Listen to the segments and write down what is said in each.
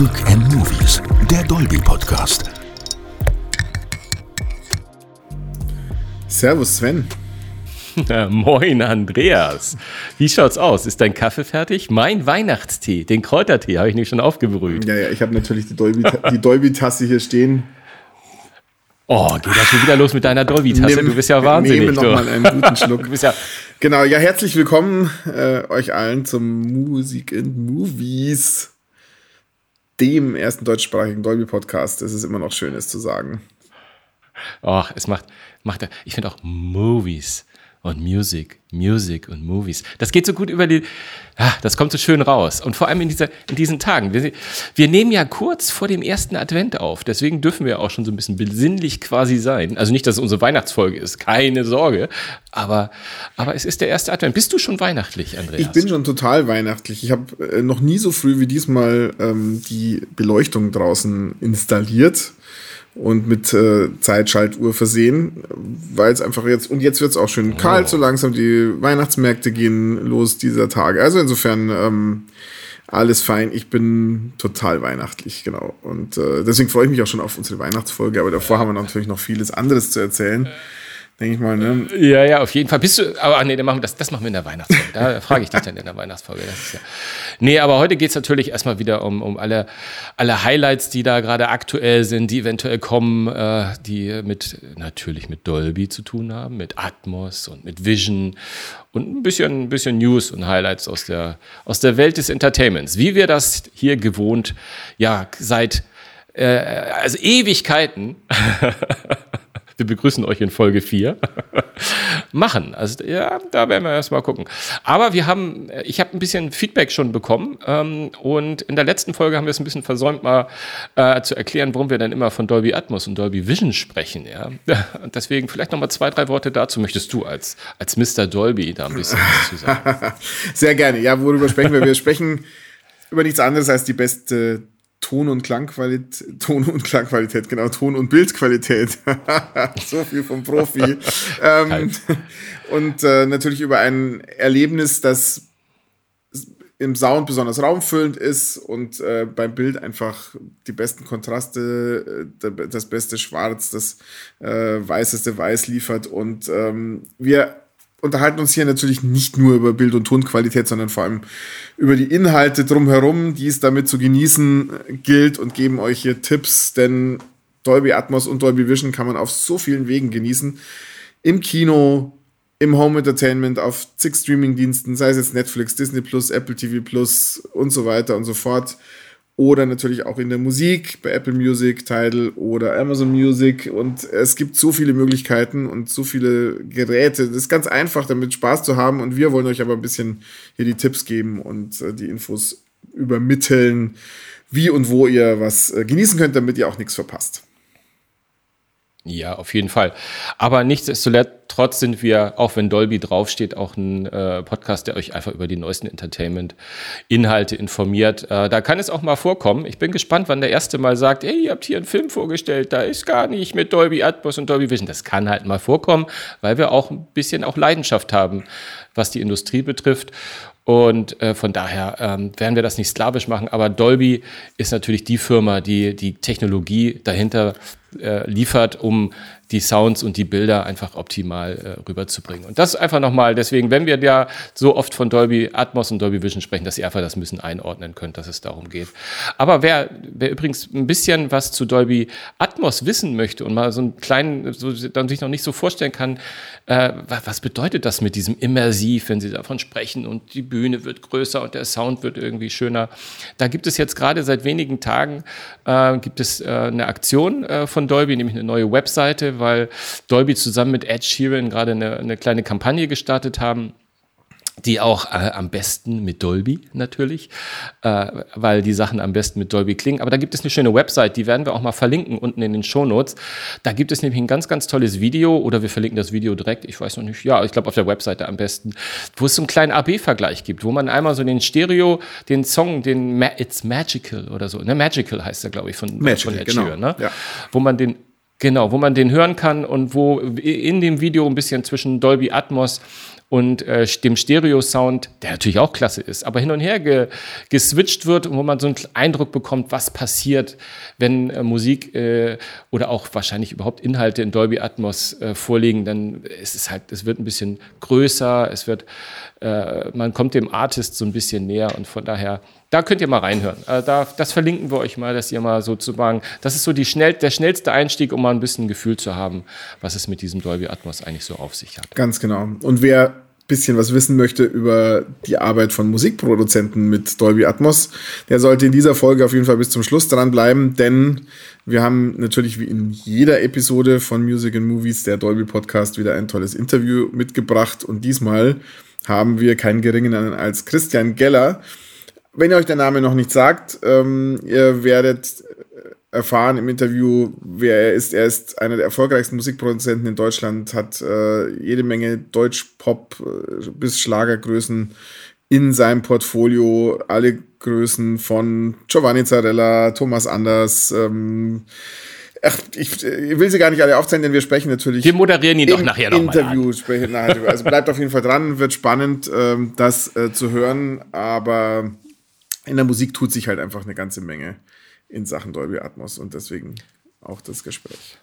Music and Movies, der Dolby Podcast. Servus Sven. Moin Andreas. Wie schaut's aus? Ist dein Kaffee fertig? Mein Weihnachtstee, den Kräutertee, habe ich nämlich schon aufgebrüht. Ja, ja, ich habe natürlich die Dolby-Tasse Dolby hier stehen. Oh, geht das schon wieder los mit deiner Dolby-Tasse? Du bist ja wahnsinnig. Nehme noch mal einen guten Schluck. du bist ja genau, ja, herzlich willkommen äh, euch allen zum Music and Movies, dem ersten deutschsprachigen Dolby-Podcast. Es ist immer noch schön, es zu sagen. Ach, es macht, macht, ich finde auch Movies und Music, Music und Movies. Das geht so gut über die, ah, das kommt so schön raus. Und vor allem in, dieser, in diesen Tagen. Wir, wir nehmen ja kurz vor dem ersten Advent auf. Deswegen dürfen wir auch schon so ein bisschen besinnlich quasi sein. Also nicht, dass es unsere Weihnachtsfolge ist, keine Sorge. Aber, aber es ist der erste Advent. Bist du schon weihnachtlich, Andreas? Ich bin schon total weihnachtlich. Ich habe äh, noch nie so früh wie diesmal ähm, die Beleuchtung draußen installiert und mit äh, Zeitschaltuhr versehen, weil es einfach jetzt, und jetzt wird es auch schön kalt, oh. so langsam die Weihnachtsmärkte gehen los dieser Tage. Also insofern ähm, alles fein. Ich bin total weihnachtlich, genau. Und äh, deswegen freue ich mich auch schon auf unsere Weihnachtsfolge, aber davor haben wir natürlich noch vieles anderes zu erzählen denke ich mal, ne? Ja, ja, auf jeden Fall. Bist du, aber nee, machen wir das, das machen wir in der Weihnachtsfolge. Da frage ich dich dann in der Weihnachtsfolge. Das ja, nee, aber heute geht es natürlich erstmal wieder um, um alle, alle Highlights, die da gerade aktuell sind, die eventuell kommen, äh, die mit, natürlich mit Dolby zu tun haben, mit Atmos und mit Vision und ein bisschen, ein bisschen News und Highlights aus der, aus der Welt des Entertainments. Wie wir das hier gewohnt, ja, seit, äh, also Ewigkeiten wir begrüßen euch in Folge 4, machen. Also ja, da werden wir erstmal gucken. Aber wir haben, ich habe ein bisschen Feedback schon bekommen ähm, und in der letzten Folge haben wir es ein bisschen versäumt, mal äh, zu erklären, warum wir dann immer von Dolby Atmos und Dolby Vision sprechen. Ja? Und deswegen vielleicht nochmal zwei, drei Worte dazu. Möchtest du als, als Mr. Dolby da ein bisschen was zu sagen? Sehr gerne. Ja, worüber sprechen wir? Wir sprechen über nichts anderes als die beste Ton- und Klangqualität, Ton- und Klangqualität, genau, Ton- und Bildqualität. so viel vom Profi. ähm, und äh, natürlich über ein Erlebnis, das im Sound besonders raumfüllend ist und äh, beim Bild einfach die besten Kontraste, äh, das beste Schwarz, das äh, weißeste Weiß liefert. Und ähm, wir unterhalten uns hier natürlich nicht nur über Bild- und Tonqualität, sondern vor allem über die Inhalte drumherum, die es damit zu genießen gilt und geben euch hier Tipps, denn Dolby Atmos und Dolby Vision kann man auf so vielen Wegen genießen. Im Kino, im Home Entertainment, auf zig Streaming-Diensten, sei es jetzt Netflix, Disney Plus, Apple TV Plus und so weiter und so fort oder natürlich auch in der Musik bei Apple Music, Tidal oder Amazon Music und es gibt so viele Möglichkeiten und so viele Geräte. Das ist ganz einfach, damit Spaß zu haben und wir wollen euch aber ein bisschen hier die Tipps geben und äh, die Infos übermitteln, wie und wo ihr was äh, genießen könnt, damit ihr auch nichts verpasst. Ja, auf jeden Fall. Aber nichtsdestotrotz sind wir, auch wenn Dolby draufsteht, auch ein äh, Podcast, der euch einfach über die neuesten Entertainment-Inhalte informiert. Äh, da kann es auch mal vorkommen. Ich bin gespannt, wann der erste mal sagt, hey, ihr habt hier einen Film vorgestellt, da ist gar nicht mit Dolby Atmos und Dolby Vision. Das kann halt mal vorkommen, weil wir auch ein bisschen auch Leidenschaft haben, was die Industrie betrifft. Und äh, von daher ähm, werden wir das nicht sklavisch machen. Aber Dolby ist natürlich die Firma, die die Technologie dahinter äh, liefert, um die Sounds und die Bilder einfach optimal äh, rüberzubringen. Und das einfach nochmal, deswegen, wenn wir ja so oft von Dolby Atmos und Dolby Vision sprechen, dass ihr einfach das müssen einordnen könnt, dass es darum geht. Aber wer, wer übrigens ein bisschen was zu Dolby Atmos wissen möchte und mal so einen kleinen, so, dann sich noch nicht so vorstellen kann, äh, was bedeutet das mit diesem Immersiv, wenn Sie davon sprechen und die Bühne wird größer und der Sound wird irgendwie schöner. Da gibt es jetzt gerade seit wenigen Tagen, äh, gibt es äh, eine Aktion äh, von Dolby, nämlich eine neue Webseite, weil Dolby zusammen mit Ed Sheeran gerade eine, eine kleine Kampagne gestartet haben die auch äh, am besten mit Dolby natürlich, äh, weil die Sachen am besten mit Dolby klingen. Aber da gibt es eine schöne Website, die werden wir auch mal verlinken unten in den Show Notes. Da gibt es nämlich ein ganz, ganz tolles Video oder wir verlinken das Video direkt, ich weiß noch nicht, ja, ich glaube auf der Webseite am besten, wo es so einen kleinen AB-Vergleich gibt, wo man einmal so den Stereo, den Song, den Ma It's Magical oder so, ne, Magical heißt der, glaube ich, von, Magical, von Ed genau. Sheeran, ne? Ja. wo man den Genau, wo man den hören kann und wo in dem Video ein bisschen zwischen Dolby Atmos und äh, dem Stereo-Sound, der natürlich auch klasse ist, aber hin und her ge geswitcht wird und wo man so einen Eindruck bekommt, was passiert, wenn äh, Musik äh, oder auch wahrscheinlich überhaupt Inhalte in Dolby Atmos äh, vorliegen, dann ist es halt, es wird ein bisschen größer, es wird, äh, man kommt dem Artist so ein bisschen näher und von daher da könnt ihr mal reinhören. Äh, da, das verlinken wir euch mal, dass ihr mal sozusagen, das ist so die schnell, der schnellste Einstieg, um mal ein bisschen ein Gefühl zu haben, was es mit diesem Dolby Atmos eigentlich so auf sich hat. Ganz genau. Und wer ein bisschen was wissen möchte über die Arbeit von Musikproduzenten mit Dolby Atmos, der sollte in dieser Folge auf jeden Fall bis zum Schluss dranbleiben, denn wir haben natürlich wie in jeder Episode von Music and Movies, der Dolby Podcast, wieder ein tolles Interview mitgebracht und diesmal haben wir keinen geringeren als Christian Geller, wenn ihr euch der Name noch nicht sagt, ähm, ihr werdet erfahren im Interview, wer er ist. Er ist einer der erfolgreichsten Musikproduzenten in Deutschland, hat äh, jede Menge Deutsch-Pop äh, bis Schlagergrößen in seinem Portfolio. Alle Größen von Giovanni Zarella, Thomas Anders, ähm, Ach, ich, ich, will sie gar nicht alle aufzählen, denn wir sprechen natürlich. Wir moderieren ihn doch nachher noch Interview sprechen nachher. Also bleibt auf jeden Fall dran, wird spannend, ähm, das äh, zu hören. Aber in der Musik tut sich halt einfach eine ganze Menge in Sachen Dolby Atmos und deswegen auch das Gespräch.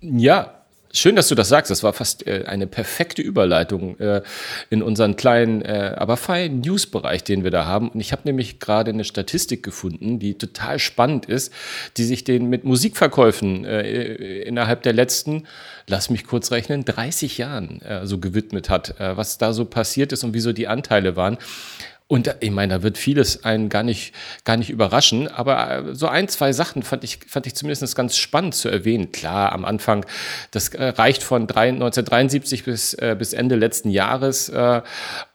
Ja, Schön, dass du das sagst. Das war fast äh, eine perfekte Überleitung äh, in unseren kleinen, äh, aber feinen News-Bereich, den wir da haben. Und ich habe nämlich gerade eine Statistik gefunden, die total spannend ist, die sich den mit Musikverkäufen äh, innerhalb der letzten, lass mich kurz rechnen, 30 Jahren äh, so gewidmet hat, äh, was da so passiert ist und wieso die Anteile waren. Und ich meine, da wird vieles einen gar nicht, gar nicht überraschen, aber äh, so ein, zwei Sachen fand ich, fand ich zumindest ganz spannend zu erwähnen. Klar, am Anfang, das äh, reicht von 1973 bis, äh, bis Ende letzten Jahres.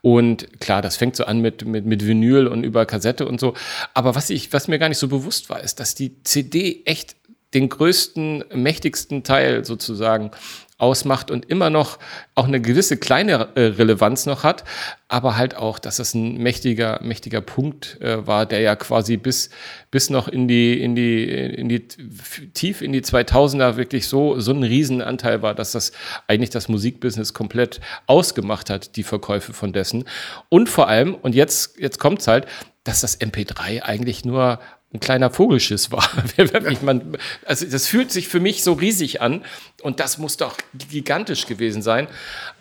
Und klar, das fängt so an mit, mit, mit Vinyl und über Kassette und so. Aber was, ich, was mir gar nicht so bewusst war, ist, dass die CD echt den größten, mächtigsten Teil sozusagen ausmacht und immer noch auch eine gewisse kleine äh, Relevanz noch hat, aber halt auch, dass es ein mächtiger, mächtiger Punkt äh, war, der ja quasi bis, bis noch in die, in die, in die, tief in die 2000er wirklich so, so ein Riesenanteil war, dass das eigentlich das Musikbusiness komplett ausgemacht hat, die Verkäufe von dessen. Und vor allem, und jetzt, jetzt kommt's halt, dass das MP3 eigentlich nur ein kleiner Vogelschiss war. man, also das fühlt sich für mich so riesig an und das muss doch gigantisch gewesen sein.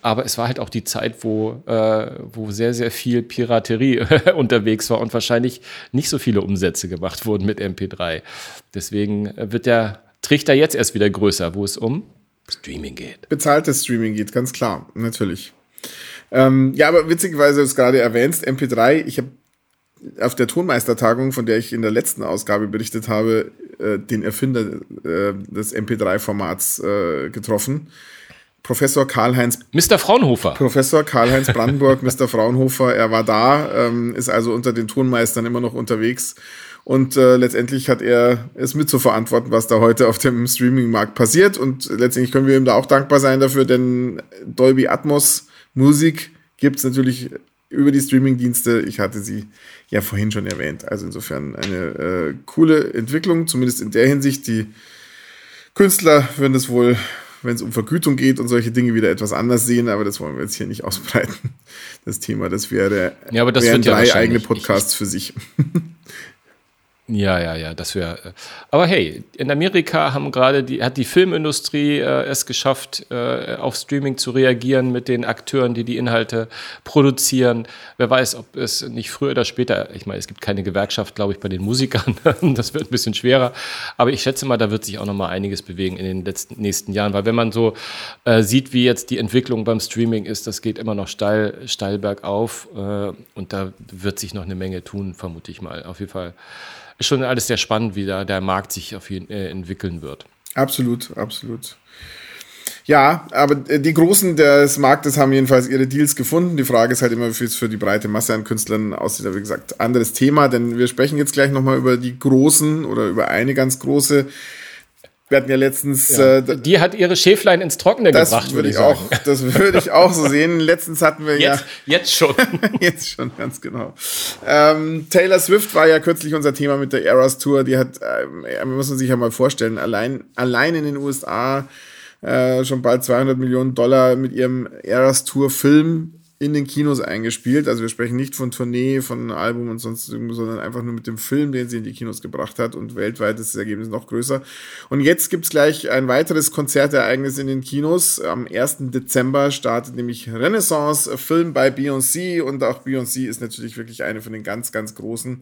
Aber es war halt auch die Zeit, wo, äh, wo sehr, sehr viel Piraterie unterwegs war und wahrscheinlich nicht so viele Umsätze gemacht wurden mit MP3. Deswegen wird der Trichter jetzt erst wieder größer, wo es um Streaming geht. Bezahltes Streaming geht, ganz klar, natürlich. Ähm, ja, aber witzigerweise ist gerade erwähnt, MP3, ich habe auf der Tonmeistertagung, von der ich in der letzten Ausgabe berichtet habe, äh, den Erfinder äh, des MP3-Formats äh, getroffen. Professor Karl-Heinz. Mr. Fraunhofer. Professor Karl-Heinz Brandenburg, Mr. Fraunhofer, er war da, ähm, ist also unter den Tonmeistern immer noch unterwegs. Und äh, letztendlich hat er es mit zu verantworten, was da heute auf dem Streaming-Markt passiert. Und letztendlich können wir ihm da auch dankbar sein dafür, denn Dolby Atmos Musik gibt es natürlich über die Streaming-Dienste. Ich hatte sie ja vorhin schon erwähnt. Also insofern eine äh, coole Entwicklung, zumindest in der Hinsicht. Die Künstler würden es wohl, wenn es um Vergütung geht und solche Dinge, wieder etwas anders sehen, aber das wollen wir jetzt hier nicht ausbreiten. Das Thema, das wäre ja, aber das wären drei ja eigene Podcasts für sich. Ja, ja, ja, das wäre. Äh, aber hey, in Amerika haben gerade die, hat die Filmindustrie äh, es geschafft, äh, auf Streaming zu reagieren mit den Akteuren, die die Inhalte produzieren. Wer weiß, ob es nicht früher oder später, ich meine, es gibt keine Gewerkschaft, glaube ich, bei den Musikern. das wird ein bisschen schwerer. Aber ich schätze mal, da wird sich auch noch mal einiges bewegen in den letzten, nächsten Jahren. Weil wenn man so äh, sieht, wie jetzt die Entwicklung beim Streaming ist, das geht immer noch steil, steil bergauf. Äh, und da wird sich noch eine Menge tun, vermute ich mal. Auf jeden Fall ist schon alles sehr spannend, wie da der Markt sich auf jeden, äh, entwickeln wird. Absolut, absolut. Ja, aber die Großen des Marktes haben jedenfalls ihre Deals gefunden. Die Frage ist halt immer, wie es für die breite Masse an Künstlern aussieht. Aber wie gesagt, anderes Thema, denn wir sprechen jetzt gleich nochmal über die Großen oder über eine ganz große. Wir hatten ja letztens. Ja. Äh, die hat ihre Schäflein ins Trockene das gebracht, würde ich auch. Das würde ich auch so sehen. Letztens hatten wir jetzt, ja. Jetzt schon. jetzt schon, ganz genau. Ähm, Taylor Swift war ja kürzlich unser Thema mit der Eras Tour. Die hat, äh, muss man sich ja mal vorstellen, allein, allein in den USA äh, schon bald 200 Millionen Dollar mit ihrem Eras Tour Film in den Kinos eingespielt. Also wir sprechen nicht von Tournee, von Album und sonst irgendwas, sondern einfach nur mit dem Film, den sie in die Kinos gebracht hat. Und weltweit ist das Ergebnis noch größer. Und jetzt gibt's gleich ein weiteres Konzertereignis in den Kinos. Am 1. Dezember startet nämlich Renaissance, Film bei Beyoncé. Und auch Beyoncé ist natürlich wirklich eine von den ganz, ganz großen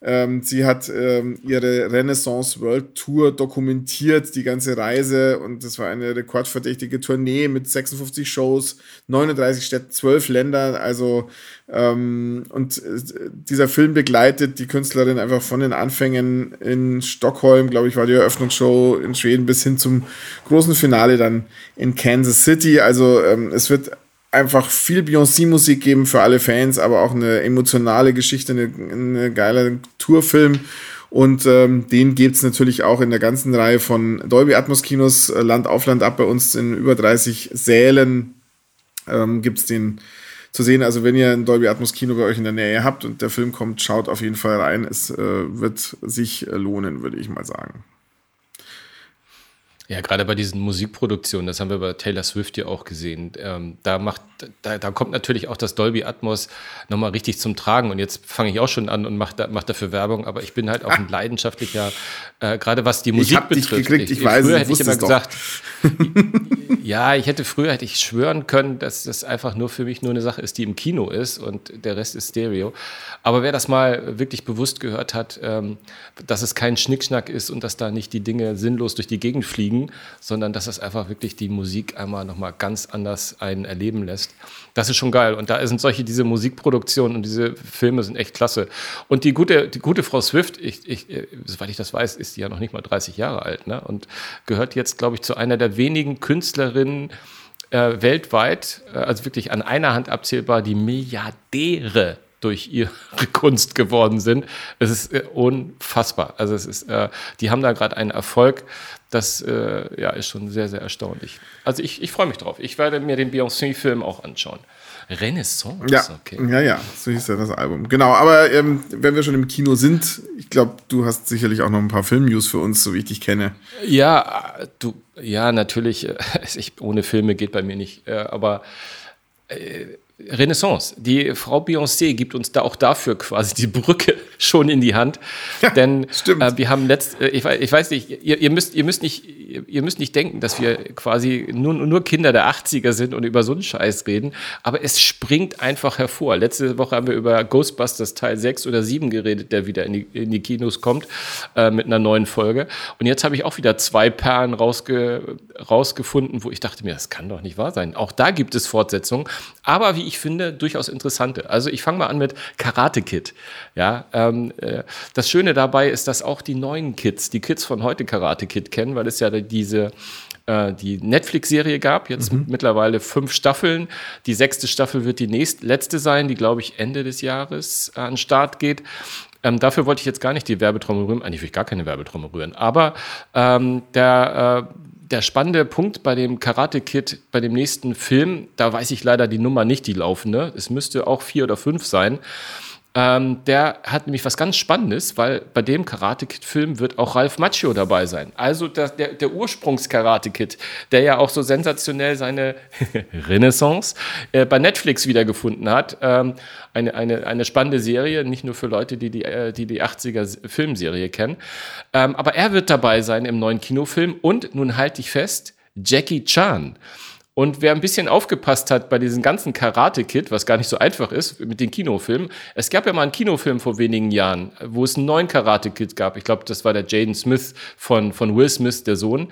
ähm, sie hat ähm, ihre Renaissance World Tour dokumentiert, die ganze Reise. Und das war eine rekordverdächtige Tournee mit 56 Shows, 39 Städten, 12 Ländern. Also, ähm, und äh, dieser Film begleitet die Künstlerin einfach von den Anfängen in Stockholm, glaube ich, war die Eröffnungsshow in Schweden bis hin zum großen Finale dann in Kansas City. Also, ähm, es wird einfach viel Beyoncé-Musik geben für alle Fans, aber auch eine emotionale Geschichte, eine, eine geile Tourfilm. Und ähm, den gibt's natürlich auch in der ganzen Reihe von Dolby Atmos Kinos, äh, Land auf Land ab bei uns in über 30 Sälen ähm, gibt's den zu sehen. Also wenn ihr ein Dolby Atmos Kino bei euch in der Nähe habt und der Film kommt, schaut auf jeden Fall rein. Es äh, wird sich lohnen, würde ich mal sagen. Ja, gerade bei diesen Musikproduktionen, das haben wir bei Taylor Swift ja auch gesehen. Ähm, da macht, da, da kommt natürlich auch das Dolby Atmos nochmal richtig zum Tragen. Und jetzt fange ich auch schon an und mache da, mach dafür Werbung, aber ich bin halt auch ein ah. leidenschaftlicher, äh, gerade was die Musik ich hab betrifft. Dich gekriegt, ich, ich weiß, früher hätte ich immer gesagt, ja, ich hätte früher hätte ich schwören können, dass das einfach nur für mich nur eine Sache ist, die im Kino ist und der Rest ist Stereo. Aber wer das mal wirklich bewusst gehört hat, ähm, dass es kein Schnickschnack ist und dass da nicht die Dinge sinnlos durch die Gegend fliegen, singen, sondern dass es einfach wirklich die Musik einmal nochmal ganz anders einen erleben lässt. Das ist schon geil. Und da sind solche, diese Musikproduktionen und diese Filme sind echt klasse. Und die gute, die gute Frau Swift, ich, ich, soweit ich das weiß, ist die ja noch nicht mal 30 Jahre alt ne? und gehört jetzt, glaube ich, zu einer der wenigen Künstlerinnen, äh, weltweit, äh, also wirklich an einer Hand abzählbar, die Milliardäre durch ihre Kunst geworden sind. Es ist äh, unfassbar. Also es ist, äh, die haben da gerade einen Erfolg, das äh, ja, ist schon sehr, sehr erstaunlich. Also ich, ich freue mich drauf. Ich werde mir den Beyoncé-Film auch anschauen. Renaissance, ja, okay. Ja, ja, so hieß ja das Album. Genau, aber ähm, wenn wir schon im Kino sind, ich glaube, du hast sicherlich auch noch ein paar Film-News für uns, so wie ich dich kenne. Ja, du, ja, natürlich, ich, ohne Filme geht bei mir nicht, äh, aber äh, Renaissance. Die Frau Beyoncé gibt uns da auch dafür quasi die Brücke schon in die Hand. Ja, Denn äh, wir haben letzt, äh, ich, ich, weiß nicht, ihr, ihr, müsst, ihr, müsst nicht, ihr müsst nicht denken, dass wir quasi nur, nur Kinder der 80er sind und über so einen Scheiß reden, aber es springt einfach hervor. Letzte Woche haben wir über Ghostbusters Teil 6 oder 7 geredet, der wieder in die, in die Kinos kommt äh, mit einer neuen Folge. Und jetzt habe ich auch wieder zwei Perlen rausge, rausgefunden, wo ich dachte mir, das kann doch nicht wahr sein. Auch da gibt es Fortsetzungen, aber wie ich finde, durchaus interessante. Also ich fange mal an mit Karate Kid. Ja, ähm, äh, das Schöne dabei ist, dass auch die neuen Kids, die Kids von heute Karate Kid kennen, weil es ja diese äh, die Netflix-Serie gab, jetzt mhm. mittlerweile fünf Staffeln. Die sechste Staffel wird die nächst, letzte sein, die, glaube ich, Ende des Jahres an den Start geht. Ähm, dafür wollte ich jetzt gar nicht die Werbetrommel rühren. Eigentlich will ich gar keine Werbetrommel rühren. Aber ähm, der, äh, der spannende Punkt bei dem Karate Kid, bei dem nächsten Film, da weiß ich leider die Nummer nicht, die laufende. Es müsste auch vier oder fünf sein. Ähm, der hat nämlich was ganz Spannendes, weil bei dem Karate Kid-Film wird auch Ralph Macchio dabei sein. Also der, der, der Ursprungs-Karate Kid, der ja auch so sensationell seine Renaissance äh, bei Netflix wiedergefunden hat. Ähm, eine, eine, eine spannende Serie, nicht nur für Leute, die die, äh, die, die 80er Filmserie kennen. Ähm, aber er wird dabei sein im neuen Kinofilm und nun halte ich fest, Jackie Chan. Und wer ein bisschen aufgepasst hat bei diesem ganzen Karate-Kid, was gar nicht so einfach ist mit den Kinofilmen, es gab ja mal einen Kinofilm vor wenigen Jahren, wo es einen neuen Karate-Kid gab. Ich glaube, das war der Jaden Smith von, von Will Smith, der Sohn.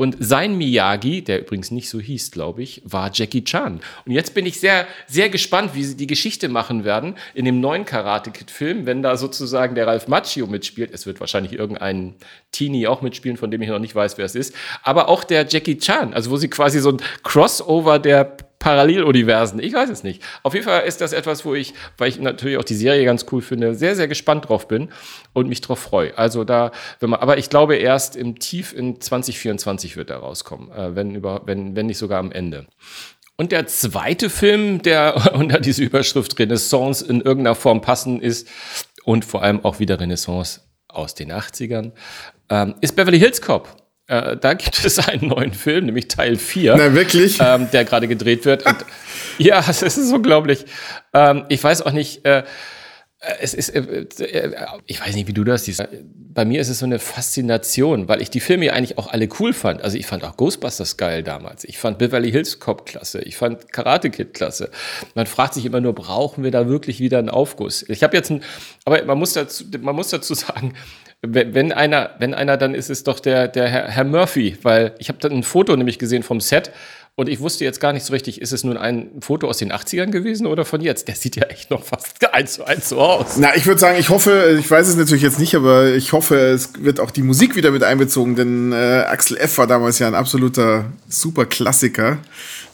Und sein Miyagi, der übrigens nicht so hieß, glaube ich, war Jackie Chan. Und jetzt bin ich sehr, sehr gespannt, wie sie die Geschichte machen werden in dem neuen Karate-Kid-Film, wenn da sozusagen der Ralph Macchio mitspielt. Es wird wahrscheinlich irgendein Teenie auch mitspielen, von dem ich noch nicht weiß, wer es ist. Aber auch der Jackie Chan, also wo sie quasi so ein Crossover der Paralleluniversen. Ich weiß es nicht. Auf jeden Fall ist das etwas, wo ich, weil ich natürlich auch die Serie ganz cool finde, sehr, sehr gespannt drauf bin und mich drauf freue. Also da, wenn man, aber ich glaube erst im Tief in 2024 wird er rauskommen, äh, wenn über, wenn, wenn nicht sogar am Ende. Und der zweite Film, der unter diese Überschrift Renaissance in irgendeiner Form passen ist und vor allem auch wieder Renaissance aus den 80ern, ähm, ist Beverly Hills Cop. Äh, da gibt es einen neuen Film, nämlich Teil 4. Na, wirklich? Ähm, der gerade gedreht wird. Und, ja, es ist unglaublich. Ähm, ich weiß auch nicht, äh, es ist, äh, äh, ich weiß nicht, wie du das siehst. Bei mir ist es so eine Faszination, weil ich die Filme ja eigentlich auch alle cool fand. Also ich fand auch Ghostbusters geil damals. Ich fand Beverly Hills Cop klasse. Ich fand Karate Kid klasse. Man fragt sich immer nur, brauchen wir da wirklich wieder einen Aufguss? Ich habe jetzt ein, aber man muss dazu, man muss dazu sagen, wenn einer, wenn einer, dann ist es doch der, der Herr, Herr Murphy, weil ich habe dann ein Foto nämlich gesehen vom Set und ich wusste jetzt gar nicht so richtig, ist es nun ein Foto aus den 80ern gewesen oder von jetzt? Der sieht ja echt noch fast eins zu eins so aus. Na, ich würde sagen, ich hoffe, ich weiß es natürlich jetzt nicht, aber ich hoffe, es wird auch die Musik wieder mit einbezogen, denn äh, Axel F. war damals ja ein absoluter Superklassiker.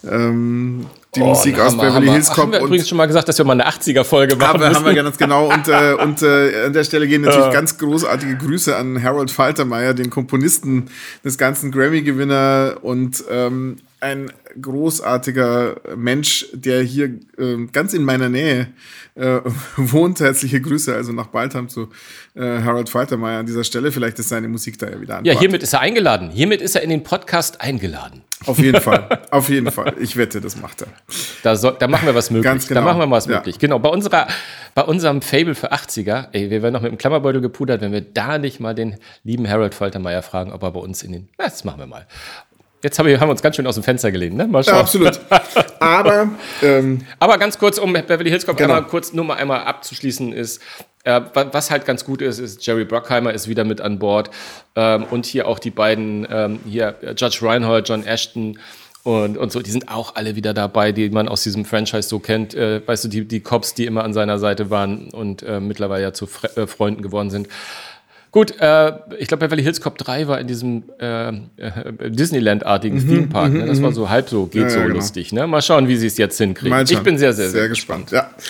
Ähm, die oh, Musik aus Beverly Hills Cop. Haben wir übrigens schon mal gesagt, dass wir mal eine 80er-Folge machen haben wir, haben wir ganz genau. Und, äh, und äh, an der Stelle gehen natürlich ganz großartige Grüße an Harold Faltermeier, den Komponisten des ganzen Grammy-Gewinner und ähm, ein großartiger Mensch, der hier äh, ganz in meiner Nähe äh, wohnt. Herzliche Grüße also nach Baltham zu äh, Harold Faltermeier an dieser Stelle. Vielleicht ist seine Musik da ja wieder an. Ja, hiermit ist er eingeladen. Hiermit ist er in den Podcast eingeladen. Auf jeden Fall. Auf jeden Fall. Ich wette, das macht er. Da, soll, da machen wir was möglich. Ganz genau. Da machen wir was möglich. Ja. Genau. Bei unserer, bei unserem Fable für 80er, ey, wir werden noch mit dem Klammerbeutel gepudert, wenn wir da nicht mal den lieben Harold Faltermeier fragen, ob er bei uns in den, das machen wir mal. Jetzt haben wir, haben wir uns ganz schön aus dem Fenster gelehnt, ne? Mal schauen. Ja, absolut. Aber, ähm, Aber ganz kurz, um Beverly Hills Cop genau. einmal kurz nur mal einmal abzuschließen, ist, äh, was halt ganz gut ist, ist, Jerry Bruckheimer ist wieder mit an Bord. Ähm, und hier auch die beiden, ähm, hier Judge Reinhold, John Ashton und, und so, die sind auch alle wieder dabei, die man aus diesem Franchise so kennt. Äh, weißt du, die, die Cops, die immer an seiner Seite waren und äh, mittlerweile ja zu Fre äh, Freunden geworden sind. Gut, äh, ich glaube, Beverly Hills Cop 3 war in diesem äh, äh, Disneyland-artigen mhm, Themepark. Ne? Das war mhm, so halb so, geht ja, so genau. lustig. Ne? Mal schauen, wie sie es jetzt hinkriegen. Ich bin sehr, sehr, sehr, sehr gespannt. gespannt. Ja.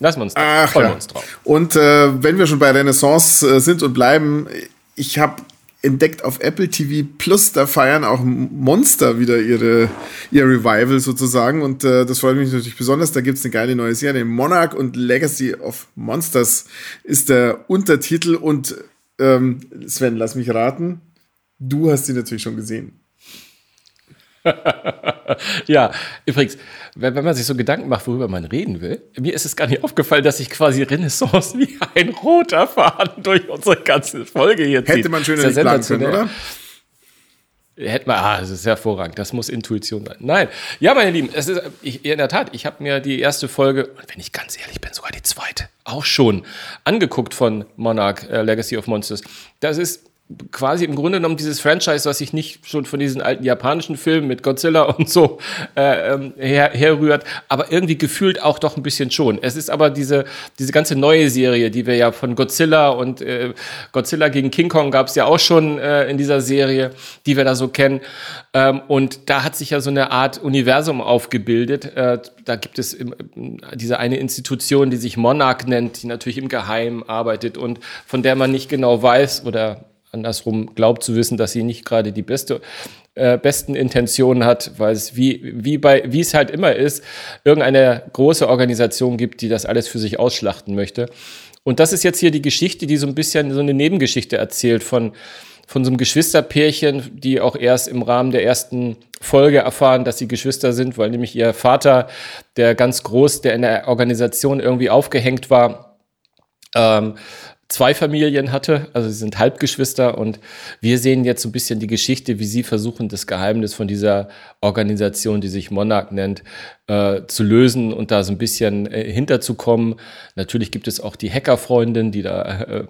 Lassen wir uns, Ach, ja. uns drauf. Und äh, wenn wir schon bei Renaissance äh, sind und bleiben, ich habe entdeckt auf Apple TV Plus, da feiern auch Monster wieder ihre, ihr Revival sozusagen. Und äh, das freut mich natürlich besonders. Da gibt es eine geile neue Serie. Monarch und Legacy of Monsters ist der Untertitel. Und ähm, Sven, lass mich raten. Du hast sie natürlich schon gesehen. ja, übrigens, wenn, wenn, man sich so Gedanken macht, worüber man reden will, mir ist es gar nicht aufgefallen, dass sich quasi Renaissance wie ein roter Faden durch unsere ganze Folge hier zieht. Hätte man schöner nicht planen können, oder? Hätte man, ah, das ist hervorragend, das muss Intuition sein. Nein, ja, meine Lieben, es ist, ich, in der Tat, ich habe mir die erste Folge, wenn ich ganz ehrlich bin, sogar die zweite, auch schon angeguckt von Monarch äh, Legacy of Monsters. Das ist quasi im Grunde genommen dieses Franchise, was sich nicht schon von diesen alten japanischen Filmen mit Godzilla und so äh, ähm, her, herrührt, aber irgendwie gefühlt auch doch ein bisschen schon. Es ist aber diese, diese ganze neue Serie, die wir ja von Godzilla und äh, Godzilla gegen King Kong gab es ja auch schon äh, in dieser Serie, die wir da so kennen. Ähm, und da hat sich ja so eine Art Universum aufgebildet. Äh, da gibt es im, diese eine Institution, die sich Monarch nennt, die natürlich im Geheimen arbeitet und von der man nicht genau weiß oder andersrum glaubt zu wissen, dass sie nicht gerade die beste, äh, besten Intentionen hat, weil es wie, wie, bei, wie es halt immer ist, irgendeine große Organisation gibt, die das alles für sich ausschlachten möchte. Und das ist jetzt hier die Geschichte, die so ein bisschen so eine Nebengeschichte erzählt von, von so einem Geschwisterpärchen, die auch erst im Rahmen der ersten Folge erfahren, dass sie Geschwister sind, weil nämlich ihr Vater, der ganz groß, der in der Organisation irgendwie aufgehängt war, ähm, zwei Familien hatte, also sie sind Halbgeschwister und wir sehen jetzt so ein bisschen die Geschichte, wie sie versuchen, das Geheimnis von dieser Organisation, die sich Monarch nennt, äh, zu lösen und da so ein bisschen äh, hinterzukommen. Natürlich gibt es auch die Hackerfreundin, die da äh,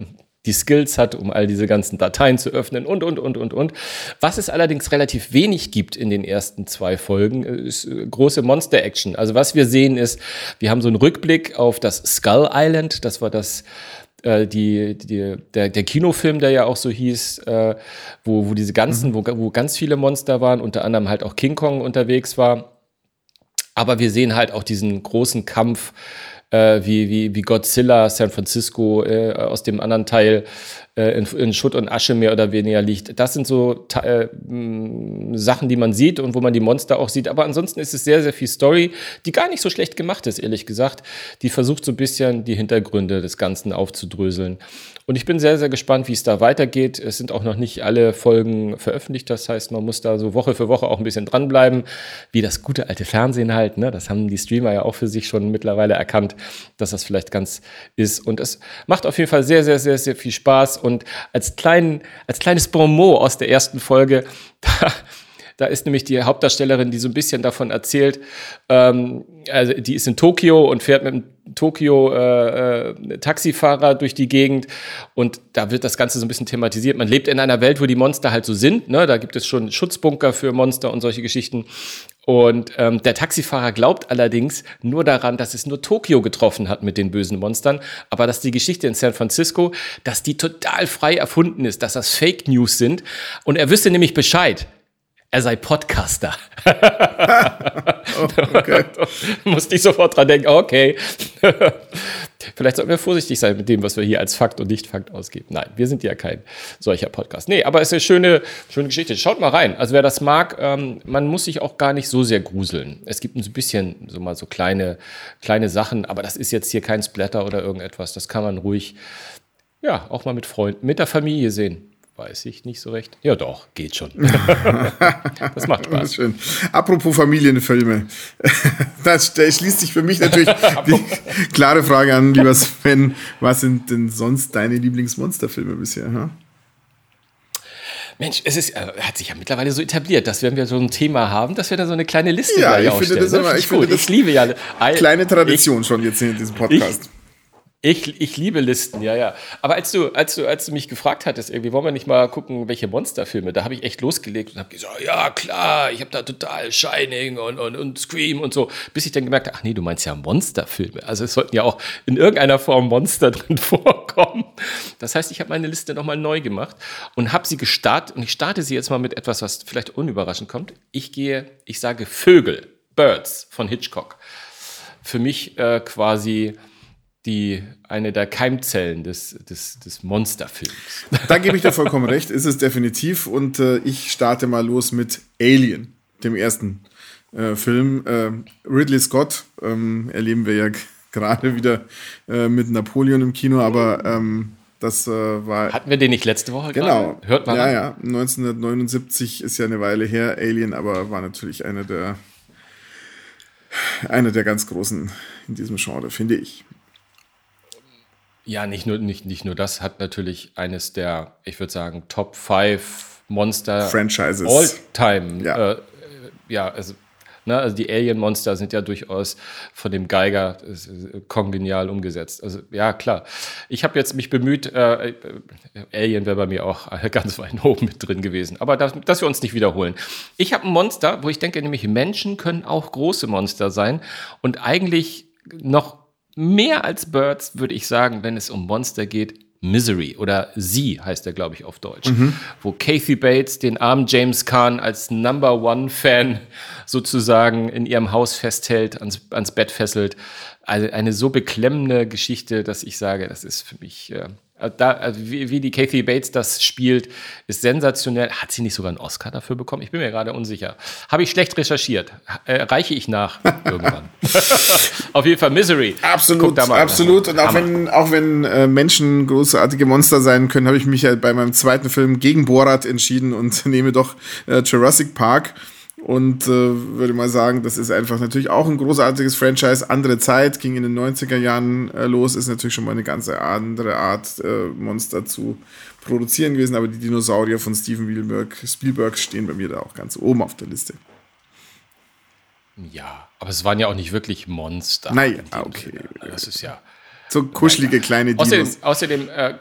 die Skills hat, um all diese ganzen Dateien zu öffnen und, und, und, und, und. Was es allerdings relativ wenig gibt in den ersten zwei Folgen, ist äh, große Monster-Action. Also was wir sehen ist, wir haben so einen Rückblick auf das Skull Island, das war das äh, die, die, der, der Kinofilm, der ja auch so hieß, äh, wo, wo diese ganzen, mhm. wo, wo ganz viele Monster waren, unter anderem halt auch King Kong unterwegs war. Aber wir sehen halt auch diesen großen Kampf äh, wie, wie, wie Godzilla San Francisco äh, aus dem anderen Teil äh, in, in, Schutt und Asche mehr oder weniger liegt. Das sind so äh, Sachen, die man sieht und wo man die Monster auch sieht. Aber ansonsten ist es sehr, sehr viel Story, die gar nicht so schlecht gemacht ist, ehrlich gesagt. Die versucht so ein bisschen die Hintergründe des Ganzen aufzudröseln. Und ich bin sehr, sehr gespannt, wie es da weitergeht. Es sind auch noch nicht alle Folgen veröffentlicht. Das heißt, man muss da so Woche für Woche auch ein bisschen dranbleiben, wie das gute alte Fernsehen halt. Ne? Das haben die Streamer ja auch für sich schon mittlerweile erkannt, dass das vielleicht ganz ist. Und es macht auf jeden Fall sehr, sehr, sehr, sehr viel Spaß. Und als, kleinen, als kleines Bonmot aus der ersten Folge, da da ist nämlich die Hauptdarstellerin, die so ein bisschen davon erzählt, ähm, also die ist in Tokio und fährt mit einem Tokio äh, äh, durch die Gegend und da wird das Ganze so ein bisschen thematisiert. Man lebt in einer Welt, wo die Monster halt so sind. Ne? Da gibt es schon Schutzbunker für Monster und solche Geschichten. Und ähm, der Taxifahrer glaubt allerdings nur daran, dass es nur Tokio getroffen hat mit den bösen Monstern, aber dass die Geschichte in San Francisco, dass die total frei erfunden ist, dass das Fake News sind. Und er wüsste nämlich Bescheid er sei Podcaster. oh, okay. Musste ich sofort dran denken, okay. Vielleicht sollten wir vorsichtig sein mit dem, was wir hier als Fakt und Nicht-Fakt ausgeben. Nein, wir sind ja kein solcher Podcast. Nee, aber es ist eine schöne, schöne Geschichte. Schaut mal rein. Also wer das mag, ähm, man muss sich auch gar nicht so sehr gruseln. Es gibt ein bisschen so mal so kleine, kleine Sachen, aber das ist jetzt hier kein Splatter oder irgendetwas. Das kann man ruhig, ja, auch mal mit Freunden, mit der Familie sehen. Weiß ich nicht so recht. Ja, doch, geht schon. das macht Spaß. Schön. Apropos Familienfilme. Da schließt sich für mich natürlich die klare Frage an, lieber Sven. Was sind denn sonst deine Lieblingsmonsterfilme bisher? Ha? Mensch, es ist, äh, hat sich ja mittlerweile so etabliert, dass wenn wir so ein Thema haben, dass wir da so eine kleine Liste ja, ich finde das immer, ich, finde das ich liebe ja kleine Tradition ich, schon jetzt in diesem Podcast. Ich, ich, liebe Listen, ja, ja. Aber als du, als du, als du mich gefragt hattest, irgendwie wollen wir nicht mal gucken, welche Monsterfilme, da habe ich echt losgelegt und habe gesagt, ja klar, ich habe da total Shining und, und, und Scream und so, bis ich dann gemerkt habe, ach nee, du meinst ja Monsterfilme. Also es sollten ja auch in irgendeiner Form Monster drin vorkommen. Das heißt, ich habe meine Liste nochmal neu gemacht und habe sie gestartet und ich starte sie jetzt mal mit etwas, was vielleicht unüberraschend kommt. Ich gehe, ich sage Vögel, Birds von Hitchcock. Für mich äh, quasi die, eine der Keimzellen des, des, des Monsterfilms. Da gebe ich dir vollkommen recht, ist es definitiv. Und äh, ich starte mal los mit Alien, dem ersten äh, Film. Äh, Ridley Scott ähm, erleben wir ja gerade wieder äh, mit Napoleon im Kino, aber ähm, das äh, war. Hatten wir den nicht letzte Woche? Genau. Gerade? Hört man. Ja, an? ja. 1979 ist ja eine Weile her. Alien, aber war natürlich einer der, einer der ganz großen in diesem Genre, finde ich. Ja, nicht nur, nicht, nicht nur das, hat natürlich eines der, ich würde sagen, Top 5 Monster Franchises all time. Ja, äh, ja also, ne, also die Alien-Monster sind ja durchaus von dem Geiger äh, kongenial umgesetzt. Also ja, klar. Ich habe jetzt mich bemüht, äh, äh Alien wäre bei mir auch ganz weit oben mit drin gewesen. Aber das, dass wir uns nicht wiederholen. Ich habe ein Monster, wo ich denke, nämlich Menschen können auch große Monster sein und eigentlich noch mehr als Birds, würde ich sagen, wenn es um Monster geht, Misery oder Sie heißt er, glaube ich, auf Deutsch, mhm. wo Kathy Bates den armen James Kahn als Number One Fan sozusagen in ihrem Haus festhält, ans, ans Bett fesselt. Also eine so beklemmende Geschichte, dass ich sage, das ist für mich äh, da, also wie, wie, die Kathy Bates das spielt, ist sensationell. Hat sie nicht sogar einen Oscar dafür bekommen? Ich bin mir gerade unsicher. Habe ich schlecht recherchiert. Äh, reiche ich nach irgendwann. Auf jeden Fall Misery. Absolut, absolut. Und auch Hammer. wenn, auch wenn äh, Menschen großartige Monster sein können, habe ich mich ja bei meinem zweiten Film gegen Borat entschieden und nehme doch äh, Jurassic Park. Und äh, würde mal sagen, das ist einfach natürlich auch ein großartiges Franchise. Andere Zeit, ging in den 90er Jahren äh, los, ist natürlich schon mal eine ganz andere Art, äh, Monster zu produzieren gewesen. Aber die Dinosaurier von Steven Spielberg, Spielberg stehen bei mir da auch ganz oben auf der Liste. Ja, aber es waren ja auch nicht wirklich Monster. Nein, okay. Das ist ja. So kuschelige kleine Dinos. Außerdem, außerdem äh,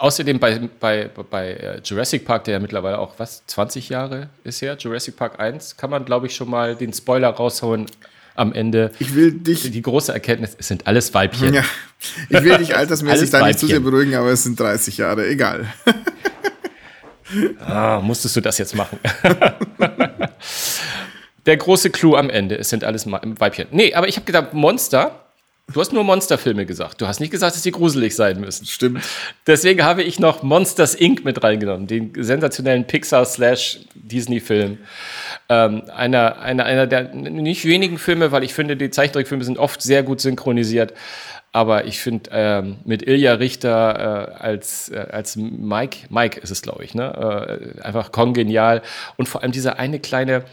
Außerdem bei, bei, bei äh, Jurassic Park, der ja mittlerweile auch, was, 20 Jahre ist her, Jurassic Park 1, kann man, glaube ich, schon mal den Spoiler raushauen am Ende. Ich will dich. Die große Erkenntnis, es sind alles Weibchen. Ja. Ich will dich altersmäßig da nicht zu sehr beruhigen, aber es sind 30 Jahre, egal. ah, musstest du das jetzt machen? Der große Clou am Ende, es sind alles Weibchen. Nee, aber ich habe gedacht, Monster Du hast nur Monsterfilme gesagt. Du hast nicht gesagt, dass sie gruselig sein müssen. Stimmt. Deswegen habe ich noch Monsters Inc. mit reingenommen, den sensationellen Pixar-Disney-Film. Ähm, einer, einer, einer der nicht wenigen Filme, weil ich finde, die Zeichentrickfilme sind oft sehr gut synchronisiert. Aber ich finde ähm, mit Ilja Richter äh, als, äh, als Mike, Mike ist es, glaube ich, ne? Äh, einfach kongenial. Und vor allem dieser eine kleine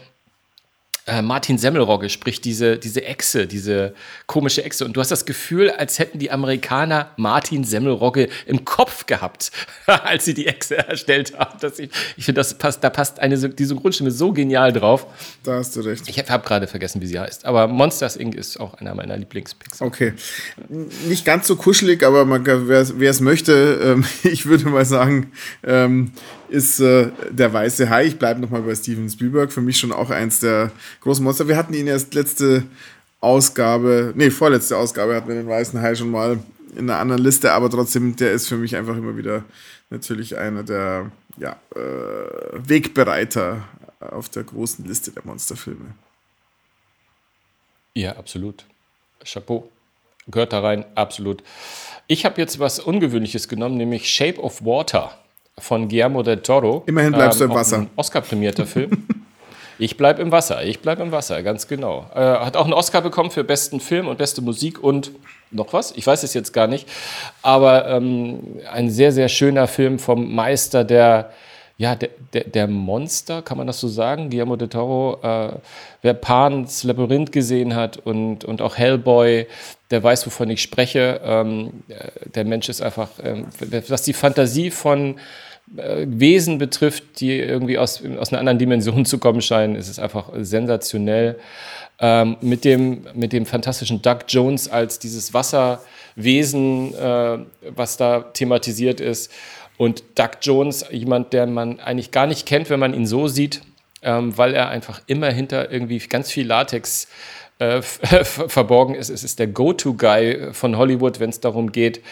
äh, Martin Semmelrogge spricht diese, diese Echse, diese komische Echse. Und du hast das Gefühl, als hätten die Amerikaner Martin Semmelrogge im Kopf gehabt, als sie die Echse erstellt haben. Das ich ich finde, das passt, da passt eine, diese Grundstimme so genial drauf. Da hast du recht. Ich habe gerade vergessen, wie sie heißt. Aber Monsters Inc. ist auch einer meiner Lieblingspicks. Okay. Nicht ganz so kuschelig, aber wer es möchte, ähm, ich würde mal sagen, ähm, ist äh, der weiße Hai. Ich bleibe nochmal bei Steven Spielberg. Für mich schon auch eins der großen Monster. Wir hatten ihn erst letzte Ausgabe, nee, vorletzte Ausgabe hatten wir den weißen Hai schon mal in einer anderen Liste, aber trotzdem, der ist für mich einfach immer wieder natürlich einer der ja, äh, Wegbereiter auf der großen Liste der Monsterfilme. Ja, absolut. Chapeau. Gehört da rein, absolut. Ich habe jetzt was Ungewöhnliches genommen, nämlich Shape of Water von Guillermo del Toro. Immerhin bleibst ähm, du im Wasser. Oscar-prämierter Film. ich bleibe im Wasser, ich bleibe im Wasser, ganz genau. Äh, hat auch einen Oscar bekommen für besten Film und beste Musik und noch was, ich weiß es jetzt gar nicht. Aber ähm, ein sehr, sehr schöner Film vom Meister der, ja, der, der, der Monster, kann man das so sagen? Guillermo del Toro, äh, wer Pan's Labyrinth gesehen hat und, und auch Hellboy, der weiß, wovon ich spreche. Ähm, äh, der Mensch ist einfach, ähm, was die Fantasie von Wesen betrifft, die irgendwie aus, aus einer anderen Dimension zu kommen scheinen, ist es einfach sensationell. Ähm, mit, dem, mit dem fantastischen Doug Jones als dieses Wasserwesen, äh, was da thematisiert ist. Und Doug Jones, jemand, der man eigentlich gar nicht kennt, wenn man ihn so sieht, ähm, weil er einfach immer hinter irgendwie ganz viel Latex äh, verborgen ist. Es ist der Go-To-Guy von Hollywood, wenn es darum geht,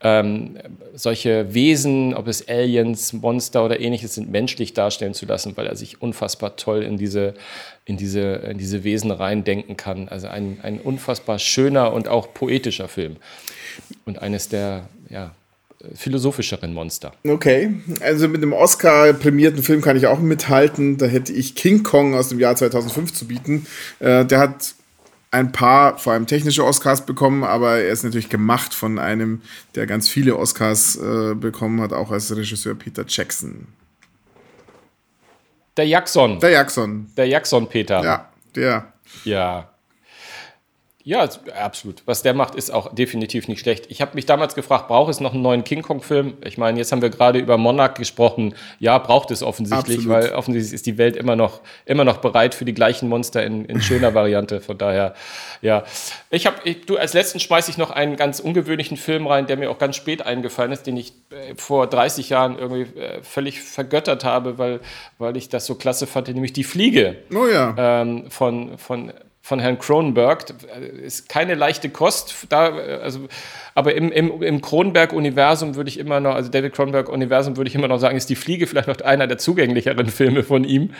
ähm, solche Wesen, ob es Aliens, Monster oder ähnliches sind, menschlich darstellen zu lassen, weil er sich unfassbar toll in diese, in diese, in diese Wesen reindenken kann. Also ein, ein unfassbar schöner und auch poetischer Film. Und eines der ja, philosophischeren Monster. Okay, also mit dem Oscar-prämierten Film kann ich auch mithalten. Da hätte ich King Kong aus dem Jahr 2005 zu bieten. Äh, der hat ein paar, vor allem technische Oscars bekommen, aber er ist natürlich gemacht von einem, der ganz viele Oscars äh, bekommen hat, auch als Regisseur Peter Jackson. Der Jackson. Der Jackson. Der Jackson, Peter. Ja, der. Ja. Ja, absolut. Was der macht, ist auch definitiv nicht schlecht. Ich habe mich damals gefragt, braucht es noch einen neuen King Kong-Film? Ich meine, jetzt haben wir gerade über Monarch gesprochen. Ja, braucht es offensichtlich, absolut. weil offensichtlich ist die Welt immer noch, immer noch bereit für die gleichen Monster in, in schöner Variante. Von daher, ja. Ich habe, du, als letzten schmeiße ich noch einen ganz ungewöhnlichen Film rein, der mir auch ganz spät eingefallen ist, den ich äh, vor 30 Jahren irgendwie äh, völlig vergöttert habe, weil, weil ich das so klasse fand, nämlich Die Fliege. Oh ja. Ähm, von, von von Herrn Cronenberg. Ist keine leichte Kost. Da, also, aber im, im, im Cronenberg-Universum würde ich immer noch, also David Cronenberg-Universum würde ich immer noch sagen, ist Die Fliege vielleicht noch einer der zugänglicheren Filme von ihm.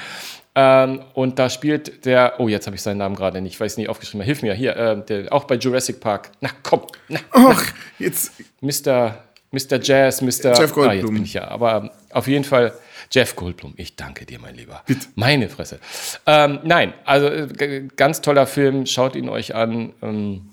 Ähm, und da spielt der, oh, jetzt habe ich seinen Namen gerade nicht, weiß nicht aufgeschrieben, hilf mir hier, äh, der, auch bei Jurassic Park. Na komm, na, Och, jetzt. Mr. Mr. Jazz, Mr. Jeff Goldblum. Ah, jetzt bin ich ja, aber auf jeden Fall Jeff Goldblum, ich danke dir, mein Lieber. Bitte. Meine Fresse. Ähm, nein, also äh, ganz toller Film, schaut ihn euch an. Ähm,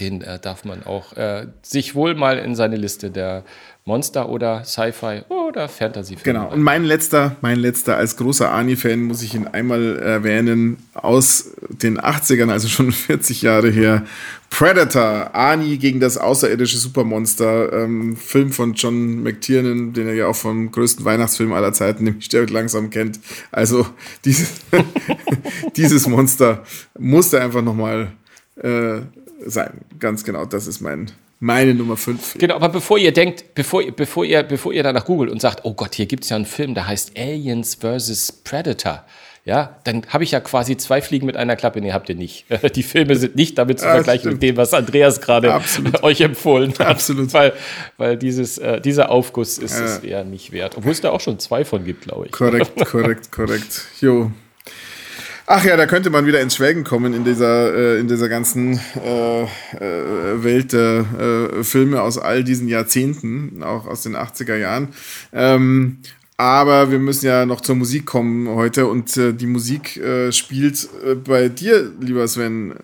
den äh, darf man auch äh, sich wohl mal in seine Liste der Monster oder Sci-Fi oder Fantasy-Filme. Genau. Und mein letzter, mein letzter als großer Ani-Fan muss ich ihn einmal erwähnen aus den 80ern, also schon 40 Jahre her. Predator, Ani gegen das außerirdische Supermonster, ähm, Film von John McTiernan, den er ja auch vom größten Weihnachtsfilm aller Zeiten, nämlich Stirbt langsam kennt. Also dieses, dieses Monster musste einfach nochmal äh, sein. Ganz genau, das ist mein, meine Nummer 5. Genau, aber bevor ihr denkt, bevor, bevor, ihr, bevor ihr danach googelt und sagt, oh Gott, hier gibt es ja einen Film, der heißt Aliens vs. Predator. Ja, dann habe ich ja quasi zwei Fliegen mit einer Klappe. Nee, habt ihr nicht. Die Filme sind nicht damit zu ja, vergleichen stimmt. mit dem, was Andreas gerade euch empfohlen hat. Absolut. Weil, weil dieses, äh, dieser Aufguss ist ja. es eher nicht wert. Obwohl es da auch schon zwei von gibt, glaube ich. Korrekt, korrekt, korrekt. Jo. Ach ja, da könnte man wieder ins Schwelgen kommen in dieser, äh, in dieser ganzen äh, äh, Welt der äh, Filme aus all diesen Jahrzehnten, auch aus den 80er Jahren. Ähm, aber wir müssen ja noch zur Musik kommen heute und äh, die Musik spielt bei dir, lieber Sven,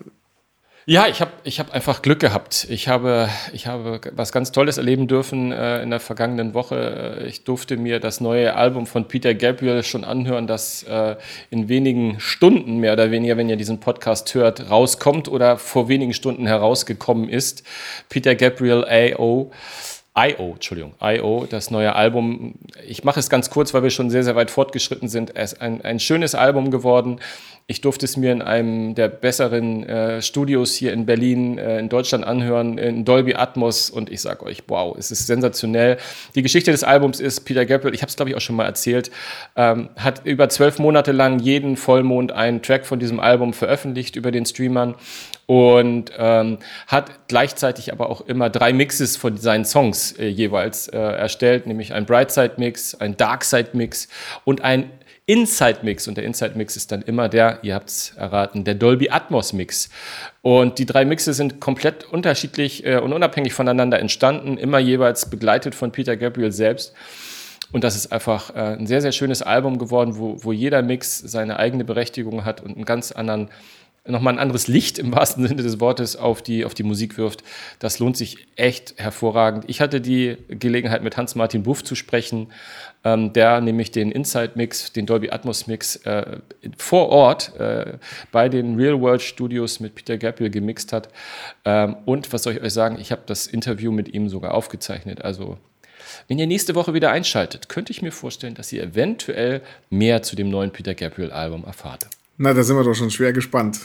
ja, ich habe ich hab einfach Glück gehabt. Ich habe, ich habe was ganz Tolles erleben dürfen äh, in der vergangenen Woche. Ich durfte mir das neue Album von Peter Gabriel schon anhören, das äh, in wenigen Stunden mehr oder weniger, wenn ihr diesen Podcast hört, rauskommt oder vor wenigen Stunden herausgekommen ist. Peter Gabriel A.O. I.O., Entschuldigung, I.O., das neue Album. Ich mache es ganz kurz, weil wir schon sehr, sehr weit fortgeschritten sind. Es ist ein, ein schönes Album geworden. Ich durfte es mir in einem der besseren äh, Studios hier in Berlin, äh, in Deutschland anhören, in Dolby Atmos. Und ich sage euch, wow, es ist sensationell. Die Geschichte des Albums ist, Peter Gabriel, ich habe es glaube ich auch schon mal erzählt, ähm, hat über zwölf Monate lang jeden Vollmond einen Track von diesem Album veröffentlicht über den Streamern und ähm, hat gleichzeitig aber auch immer drei Mixes von seinen Songs äh, jeweils äh, erstellt, nämlich ein Brightside-Mix, ein Darkside-Mix und ein Inside-Mix. Und der Inside-Mix ist dann immer der, ihr habt es erraten, der Dolby Atmos-Mix. Und die drei Mixe sind komplett unterschiedlich äh, und unabhängig voneinander entstanden, immer jeweils begleitet von Peter Gabriel selbst. Und das ist einfach äh, ein sehr, sehr schönes Album geworden, wo, wo jeder Mix seine eigene Berechtigung hat und einen ganz anderen nochmal ein anderes Licht im wahrsten Sinne des Wortes auf die, auf die Musik wirft. Das lohnt sich echt hervorragend. Ich hatte die Gelegenheit, mit Hans-Martin Buff zu sprechen, ähm, der nämlich den Inside-Mix, den Dolby Atmos-Mix äh, vor Ort äh, bei den Real-World-Studios mit Peter Gabriel gemixt hat. Ähm, und was soll ich euch sagen, ich habe das Interview mit ihm sogar aufgezeichnet. Also wenn ihr nächste Woche wieder einschaltet, könnte ich mir vorstellen, dass ihr eventuell mehr zu dem neuen Peter Gabriel-Album erfahrt. Na, da sind wir doch schon schwer gespannt.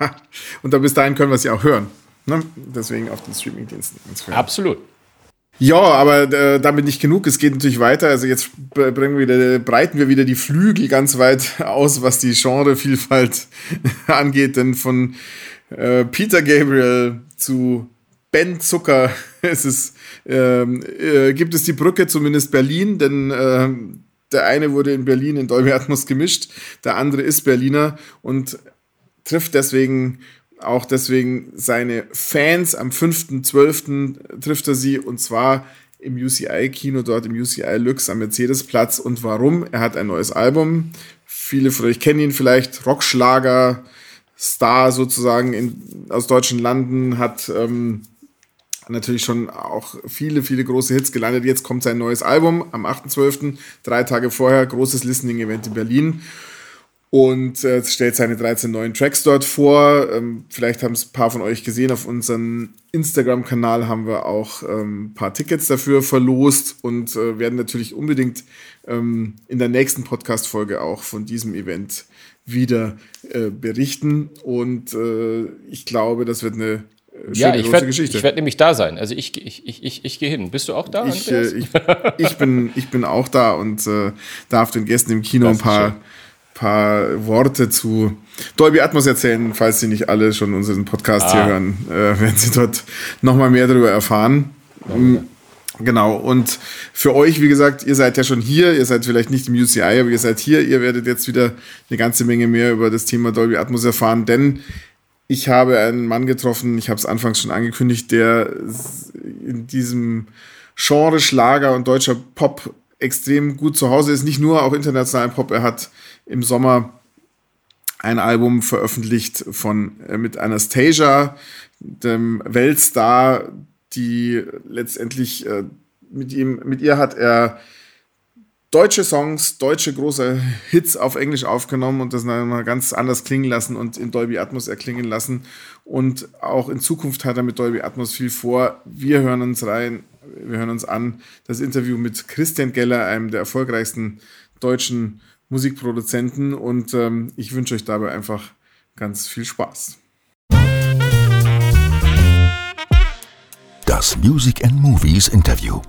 und da bis dahin können wir es ja auch hören. Ne? Deswegen auf den Streamingdiensten. Absolut. Ja, aber äh, damit nicht genug. Es geht natürlich weiter. Also jetzt bringen wir wieder, breiten wir wieder die Flügel ganz weit aus, was die Genrevielfalt angeht. Denn von äh, Peter Gabriel zu Ben Zucker ist ähm, äh, gibt es die Brücke, zumindest Berlin, denn äh, der eine wurde in Berlin in Dolby Atmos gemischt, der andere ist Berliner und trifft deswegen auch deswegen seine Fans. Am 5.12. trifft er sie und zwar im UCI-Kino, dort im UCI Lux am Mercedesplatz. Und warum? Er hat ein neues Album. Viele von euch kennen ihn vielleicht. Rockschlager, Star sozusagen in, aus deutschen Landen, hat ähm, natürlich schon auch viele, viele große Hits gelandet. Jetzt kommt sein neues Album am 8.12., drei Tage vorher, großes Listening-Event in Berlin und äh, stellt seine 13 neuen Tracks dort vor. Ähm, vielleicht haben es ein paar von euch gesehen. Auf unserem Instagram-Kanal haben wir auch ähm, ein paar Tickets dafür verlost und äh, werden natürlich unbedingt ähm, in der nächsten Podcast-Folge auch von diesem Event wieder äh, berichten. Und äh, ich glaube, das wird eine ja, ich werde werd nämlich da sein. Also ich, ich, ich, ich, ich gehe hin. Bist du auch da? Ich, äh, ich, ich, bin, ich bin auch da und äh, darf den Gästen im Kino ein paar, paar Worte zu Dolby Atmos erzählen, falls sie nicht alle schon unseren Podcast ah. hier hören, äh, werden sie dort nochmal mehr darüber erfahren. Mhm. Genau, und für euch, wie gesagt, ihr seid ja schon hier, ihr seid vielleicht nicht im UCI, aber ihr seid hier, ihr werdet jetzt wieder eine ganze Menge mehr über das Thema Dolby Atmos erfahren, denn ich habe einen Mann getroffen, ich habe es anfangs schon angekündigt, der in diesem Genre Schlager und deutscher Pop extrem gut zu Hause ist. Nicht nur auch internationalen Pop. Er hat im Sommer ein Album veröffentlicht von äh, mit Anastasia, dem Weltstar, die letztendlich äh, mit ihm, mit ihr hat er deutsche Songs, deutsche große Hits auf Englisch aufgenommen und das dann mal ganz anders klingen lassen und in Dolby Atmos erklingen lassen. Und auch in Zukunft hat er mit Dolby Atmos viel vor. Wir hören uns rein, wir hören uns an das Interview mit Christian Geller, einem der erfolgreichsten deutschen Musikproduzenten. Und ähm, ich wünsche euch dabei einfach ganz viel Spaß. Das Music and Movies Interview.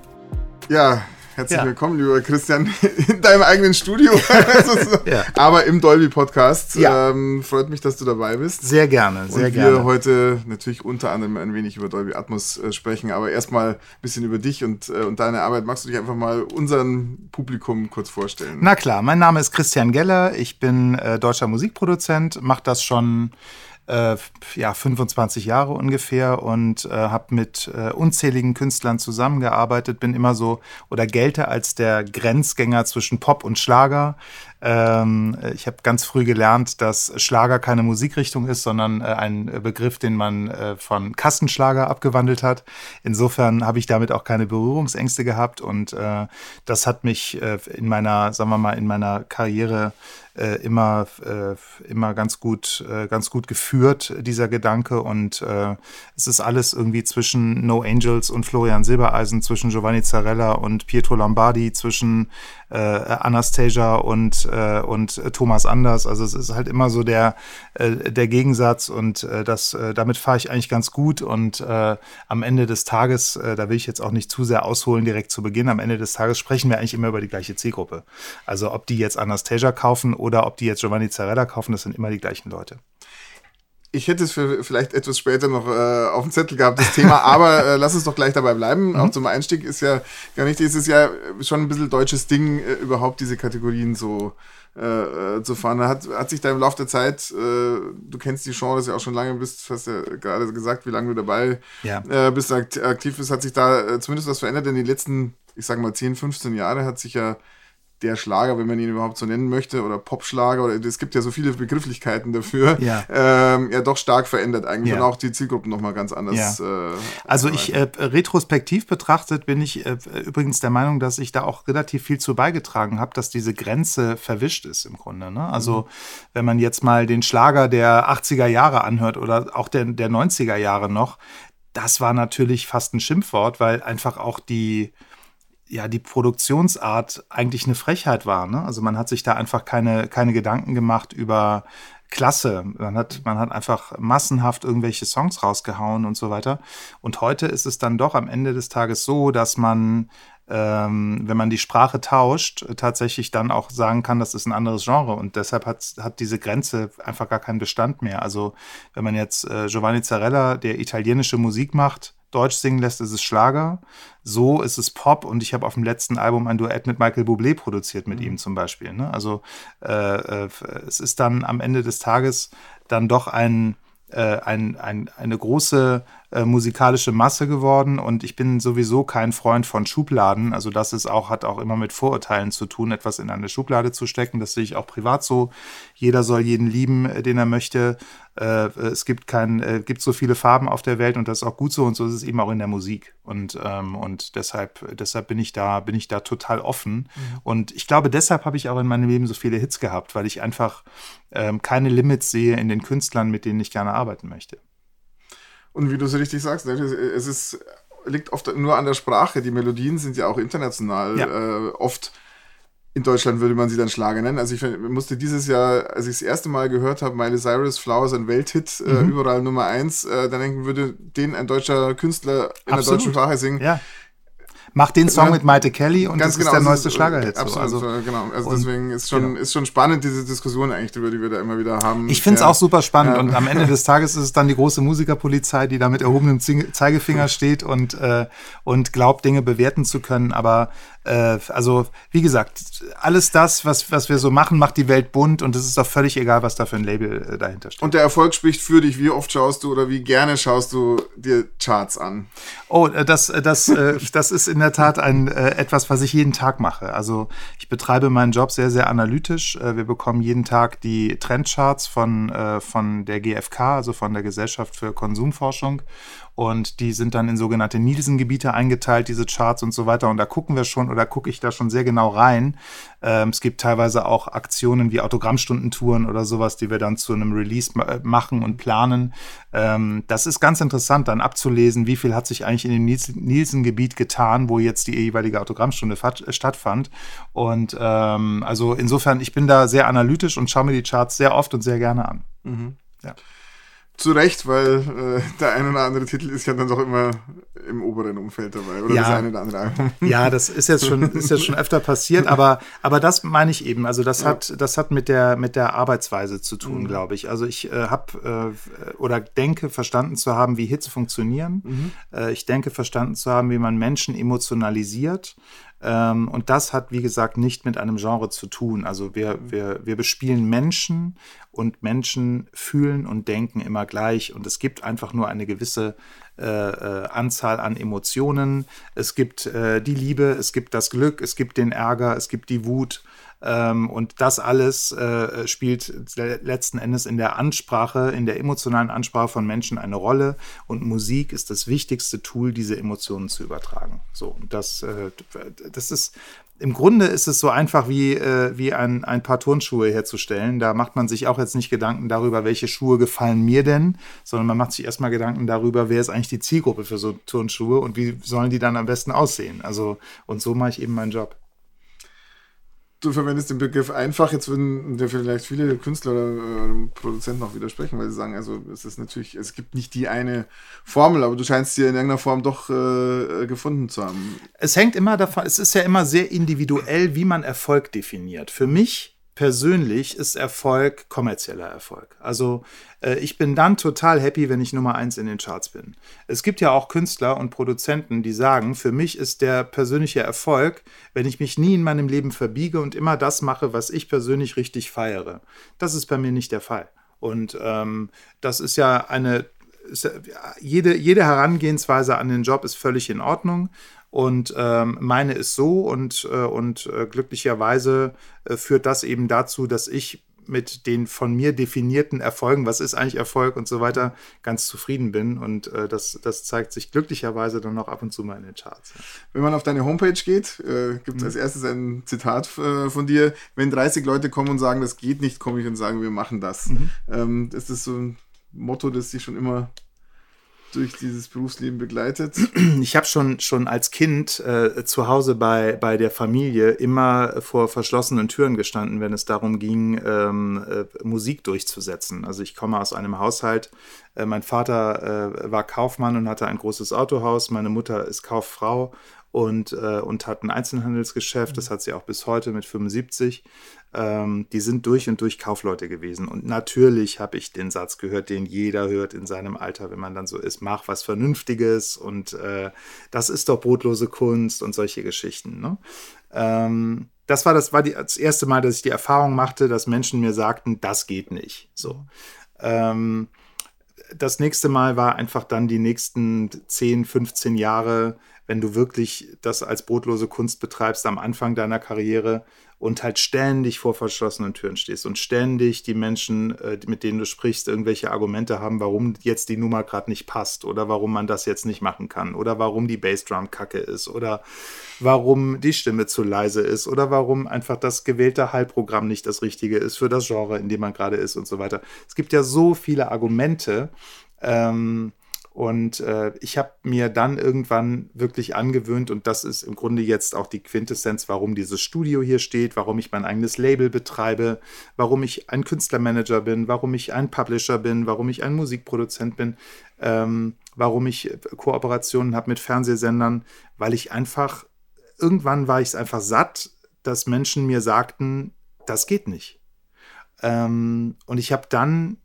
Ja, Herzlich ja. willkommen, lieber Christian, in deinem eigenen Studio. ja. Aber im Dolby Podcast. Ja. Ähm, freut mich, dass du dabei bist. Sehr gerne, sehr Und wir gerne. heute natürlich unter anderem ein wenig über Dolby Atmos äh, sprechen, aber erstmal ein bisschen über dich und, äh, und deine Arbeit. Magst du dich einfach mal unserem Publikum kurz vorstellen? Na klar, mein Name ist Christian Geller. Ich bin äh, deutscher Musikproduzent, mache das schon äh, ja, 25 Jahre ungefähr und äh, habe mit äh, unzähligen Künstlern zusammengearbeitet, bin immer so oder gelte als der Grenzgänger zwischen Pop und Schlager. Ähm, ich habe ganz früh gelernt, dass Schlager keine Musikrichtung ist, sondern äh, ein Begriff, den man äh, von Kassenschlager abgewandelt hat. Insofern habe ich damit auch keine Berührungsängste gehabt und äh, das hat mich äh, in meiner, sagen wir mal, in meiner Karriere äh, immer, äh, immer ganz gut, äh, ganz gut geführt, dieser Gedanke. Und äh, es ist alles irgendwie zwischen No Angels und Florian Silbereisen, zwischen Giovanni Zarella und Pietro Lombardi, zwischen äh, Anastasia und, äh, und Thomas Anders. Also es ist halt immer so der, äh, der Gegensatz und äh, das, äh, damit fahre ich eigentlich ganz gut. Und äh, am Ende des Tages, äh, da will ich jetzt auch nicht zu sehr ausholen direkt zu Beginn, am Ende des Tages sprechen wir eigentlich immer über die gleiche Zielgruppe. Also ob die jetzt Anastasia kaufen oder ob die jetzt Giovanni Zarella kaufen, das sind immer die gleichen Leute. Ich hätte es für vielleicht etwas später noch äh, auf dem Zettel gehabt, das Thema, aber äh, lass uns doch gleich dabei bleiben. Mhm. Auch zum Einstieg ist ja gar nicht, ist es ja schon ein bisschen deutsches Ding, äh, überhaupt diese Kategorien so äh, äh zu fahren. Hat, hat sich da im Laufe der Zeit, äh, du kennst die Genres ja auch schon lange, bist, hast ja gerade gesagt, wie lange du dabei ja. äh, bist, aktiv bist, hat sich da äh, zumindest was verändert in den letzten, ich sag mal, 10, 15 Jahre hat sich ja der Schlager, wenn man ihn überhaupt so nennen möchte, oder Popschlager, oder es gibt ja so viele Begrifflichkeiten dafür, ja, ähm, ja doch stark verändert eigentlich ja. und auch die Zielgruppen nochmal ganz anders. Ja. Äh, also ich äh, retrospektiv betrachtet bin ich äh, übrigens der Meinung, dass ich da auch relativ viel zu beigetragen habe, dass diese Grenze verwischt ist im Grunde. Ne? Also mhm. wenn man jetzt mal den Schlager der 80er Jahre anhört oder auch der, der 90er Jahre noch, das war natürlich fast ein Schimpfwort, weil einfach auch die ja die Produktionsart eigentlich eine Frechheit war. Ne? Also man hat sich da einfach keine, keine Gedanken gemacht über Klasse. Man hat, man hat einfach massenhaft irgendwelche Songs rausgehauen und so weiter. Und heute ist es dann doch am Ende des Tages so, dass man, ähm, wenn man die Sprache tauscht, tatsächlich dann auch sagen kann, das ist ein anderes Genre. Und deshalb hat, hat diese Grenze einfach gar keinen Bestand mehr. Also wenn man jetzt äh, Giovanni Zarella, der italienische Musik macht, Deutsch singen lässt, ist es Schlager. So ist es Pop und ich habe auf dem letzten Album ein Duett mit Michael Bublé produziert mit mhm. ihm zum Beispiel. Ne? Also äh, äh, es ist dann am Ende des Tages dann doch ein, äh, ein, ein, eine große äh, musikalische Masse geworden und ich bin sowieso kein Freund von Schubladen. Also das ist auch, hat auch immer mit Vorurteilen zu tun, etwas in eine Schublade zu stecken. Das sehe ich auch privat so. Jeder soll jeden lieben, äh, den er möchte. Äh, es gibt kein, äh, gibt so viele Farben auf der Welt und das ist auch gut so und so ist es eben auch in der Musik. Und, ähm, und deshalb, deshalb bin ich da, bin ich da total offen. Mhm. Und ich glaube, deshalb habe ich auch in meinem Leben so viele Hits gehabt, weil ich einfach ähm, keine Limits sehe in den Künstlern, mit denen ich gerne arbeiten möchte. Und wie du so richtig sagst, ne, es ist, liegt oft nur an der Sprache. Die Melodien sind ja auch international ja. äh, oft. In Deutschland würde man sie dann Schlager nennen. Also ich musste dieses Jahr, als ich das erste Mal gehört habe, Miley Cyrus Flowers ein Welthit, äh, mhm. äh, überall Nummer eins, äh, dann denken würde, den ein deutscher Künstler in Absolut. der deutschen Sprache singen. Ja. Mach den Song mit Maite Kelly und das genau, ist der neueste Schlagerhit. Absolut, so. also, genau. Also deswegen ist schon, genau. ist schon spannend, diese Diskussion eigentlich, die wir da immer wieder haben. Ich finde es ja. auch super spannend ja. und am Ende des Tages ist es dann die große Musikerpolizei, die da mit erhobenem Zeigefinger steht und, äh, und glaubt, Dinge bewerten zu können. Aber äh, also, wie gesagt, alles das, was, was wir so machen, macht die Welt bunt und es ist doch völlig egal, was da für ein Label äh, dahinter steht. Und der Erfolg spricht für dich. Wie oft schaust du oder wie gerne schaust du dir Charts an? Oh, äh, das, äh, das, äh, das ist in der Tat ein, etwas, was ich jeden Tag mache. Also, ich betreibe meinen Job sehr, sehr analytisch. Wir bekommen jeden Tag die Trendcharts von, von der GfK, also von der Gesellschaft für Konsumforschung und die sind dann in sogenannte Nielsen-Gebiete eingeteilt, diese Charts und so weiter. Und da gucken wir schon oder gucke ich da schon sehr genau rein. Ähm, es gibt teilweise auch Aktionen wie Autogrammstundentouren oder sowas, die wir dann zu einem Release ma machen und planen. Ähm, das ist ganz interessant, dann abzulesen, wie viel hat sich eigentlich in dem Nielsen-Gebiet getan, wo jetzt die jeweilige Autogrammstunde stattfand. Und ähm, also insofern, ich bin da sehr analytisch und schaue mir die Charts sehr oft und sehr gerne an. Mhm. Ja. Zu Recht, weil äh, der ein oder andere Titel ist ja dann doch immer im oberen Umfeld dabei. Oder Ja. das eine oder andere Album. Ja, das ist jetzt schon, ist jetzt schon öfter passiert, aber, aber das meine ich eben. Also das hat, das hat mit der, mit der Arbeitsweise zu tun, glaube ich. Also ich äh, habe äh, oder denke verstanden zu haben, wie Hits funktionieren. Äh, ich denke verstanden zu haben, wie man Menschen emotionalisiert. Ähm, und das hat, wie gesagt, nicht mit einem Genre zu tun. Also wir, wir, wir bespielen Menschen und Menschen fühlen und denken immer gleich. Und es gibt einfach nur eine gewisse äh, äh, Anzahl an Emotionen. Es gibt äh, die Liebe, es gibt das Glück, es gibt den Ärger, es gibt die Wut. Ähm, und das alles äh, spielt le- letzten Endes in der Ansprache, in der emotionalen Ansprache von Menschen eine Rolle. Und Musik ist das wichtigste Tool, diese Emotionen zu übertragen. So, und das, äh, das ist. Im Grunde ist es so einfach wie, äh, wie ein, ein paar Turnschuhe herzustellen. Da macht man sich auch jetzt nicht Gedanken darüber, welche Schuhe gefallen mir denn, sondern man macht sich erstmal Gedanken darüber, wer ist eigentlich die Zielgruppe für so Turnschuhe und wie sollen die dann am besten aussehen. Also, und so mache ich eben meinen Job. Du verwendest den Begriff einfach, jetzt würden dir vielleicht viele Künstler oder äh, Produzenten auch widersprechen, weil sie sagen, also es ist natürlich, es gibt nicht die eine Formel, aber du scheinst dir in irgendeiner Form doch äh, gefunden zu haben. Es hängt immer davon, es ist ja immer sehr individuell, wie man Erfolg definiert. Für mich persönlich ist Erfolg kommerzieller Erfolg. Also äh, ich bin dann total happy, wenn ich Nummer eins in den Charts bin. Es gibt ja auch Künstler und Produzenten, die sagen, für mich ist der persönliche Erfolg, wenn ich mich nie in meinem Leben verbiege und immer das mache, was ich persönlich richtig feiere. Das ist bei mir nicht der Fall. Und ähm, das ist ja eine jede, jede Herangehensweise an den Job ist völlig in Ordnung. Und ähm, meine ist so und, äh, und äh, glücklicherweise äh, führt das eben dazu, dass ich mit den von mir definierten Erfolgen, was ist eigentlich Erfolg und so weiter, ganz zufrieden bin. Und äh, das, das zeigt sich glücklicherweise dann auch ab und zu mal in den Charts. Wenn man auf deine Homepage geht, äh, gibt es als erstes ein Zitat äh, von dir. Wenn 30 Leute kommen und sagen, das geht nicht, komme ich und sage, wir machen das. Ähm, ist das so ein Motto, das dich schon immer durch dieses Berufsleben begleitet? Ich habe schon, schon als Kind äh, zu Hause bei, bei der Familie immer vor verschlossenen Türen gestanden, wenn es darum ging, ähm, äh, Musik durchzusetzen. Also ich komme aus einem Haushalt, äh, mein Vater äh, war Kaufmann und hatte ein großes Autohaus, meine Mutter ist Kauffrau und, äh, und hat ein Einzelhandelsgeschäft, das hat sie auch bis heute mit 75. Ähm, die sind durch und durch Kaufleute gewesen. Und natürlich habe ich den Satz gehört, den jeder hört in seinem Alter, wenn man dann so ist, mach was Vernünftiges und äh, das ist doch brotlose Kunst und solche Geschichten. Ne? Ähm, das war das war die, das erste Mal, dass ich die Erfahrung machte, dass Menschen mir sagten, das geht nicht. So. Ähm, das nächste Mal war einfach dann die nächsten 10, 15 Jahre, wenn du wirklich das als brotlose Kunst betreibst am Anfang deiner Karriere und halt ständig vor verschlossenen Türen stehst und ständig die Menschen, äh, mit denen du sprichst, irgendwelche Argumente haben, warum jetzt die Nummer gerade nicht passt oder warum man das jetzt nicht machen kann oder warum die Bassdrum kacke ist oder warum die Stimme zu leise ist oder warum einfach das gewählte Hallprogramm nicht das Richtige ist für das Genre, in dem man gerade ist und so weiter. Es gibt ja so viele Argumente. Ähm, und äh, ich habe mir dann irgendwann wirklich angewöhnt, und das ist im Grunde jetzt auch die Quintessenz, warum dieses Studio hier steht, warum ich mein eigenes Label betreibe, warum ich ein Künstlermanager bin, warum ich ein Publisher bin, warum ich ein Musikproduzent bin, ähm, warum ich äh, Kooperationen habe mit Fernsehsendern, weil ich einfach, irgendwann war ich es einfach satt, dass Menschen mir sagten, das geht nicht. Ähm, und ich habe dann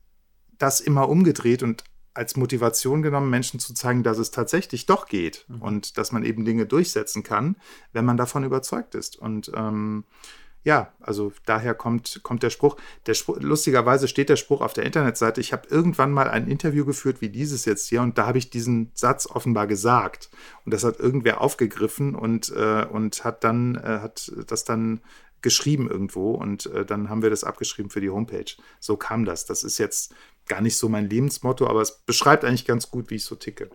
das immer umgedreht und als Motivation genommen, Menschen zu zeigen, dass es tatsächlich doch geht und dass man eben Dinge durchsetzen kann, wenn man davon überzeugt ist. Und ähm, ja, also daher kommt, kommt der Spruch. Der Spruch. Lustigerweise steht der Spruch auf der Internetseite. Ich habe irgendwann mal ein Interview geführt wie dieses jetzt hier und da habe ich diesen Satz offenbar gesagt. Und das hat irgendwer aufgegriffen und, äh, und hat dann, äh, hat das dann geschrieben irgendwo und äh, dann haben wir das abgeschrieben für die Homepage. So kam das. Das ist jetzt gar nicht so mein Lebensmotto, aber es beschreibt eigentlich ganz gut, wie ich so ticke.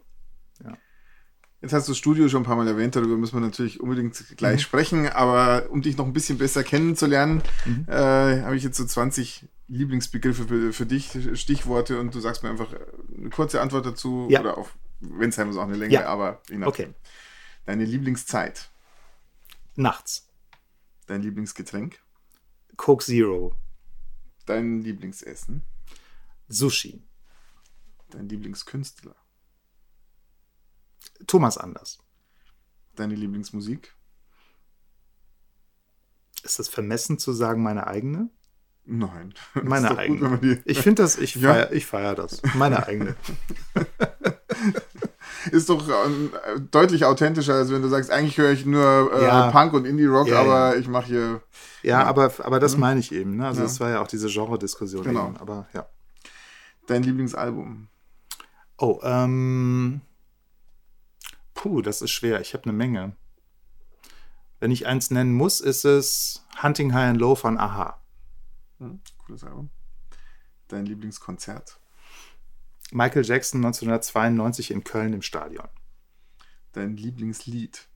Jetzt hast du das Studio schon ein paar Mal erwähnt, darüber müssen wir natürlich unbedingt gleich sprechen, aber um dich noch ein bisschen besser kennenzulernen, äh, habe ich jetzt so 20 Lieblingsbegriffe für, für dich, Stichworte und du sagst mir einfach eine kurze Antwort dazu Ja. oder auch, wenn es sein muss, auch eine längere, Ja. aber. Okay. Deine Lieblingszeit, Nachts. dein Lieblingsgetränk, Coke Zero. dein Lieblingsessen, Sushi. Dein Lieblingskünstler. Thomas Anders. Deine Lieblingsmusik. Ist das vermessen zu sagen, meine eigene? Nein. Meine eigene. Gut, Ich finde das, ich Ja. feier, ich feier das. Meine eigene. ist doch ähm, deutlich authentischer, als wenn du sagst, eigentlich höre ich nur äh, Ja. Punk und Indie-Rock, Ja, aber ich mache hier Ja, aber, aber das meine ich eben. Ne? Also das war ja auch diese Genre-Diskussion Genau. eben. Aber ja. Dein Lieblingsalbum. Oh, ähm. Puh, das ist schwer. Ich habe eine Menge. Wenn ich eins nennen muss, ist es Hunting High and Low von Aha. Hm, cooles Album. Dein Lieblingskonzert. Michael Jackson 1992 in Köln im Stadion. Dein Lieblingslied.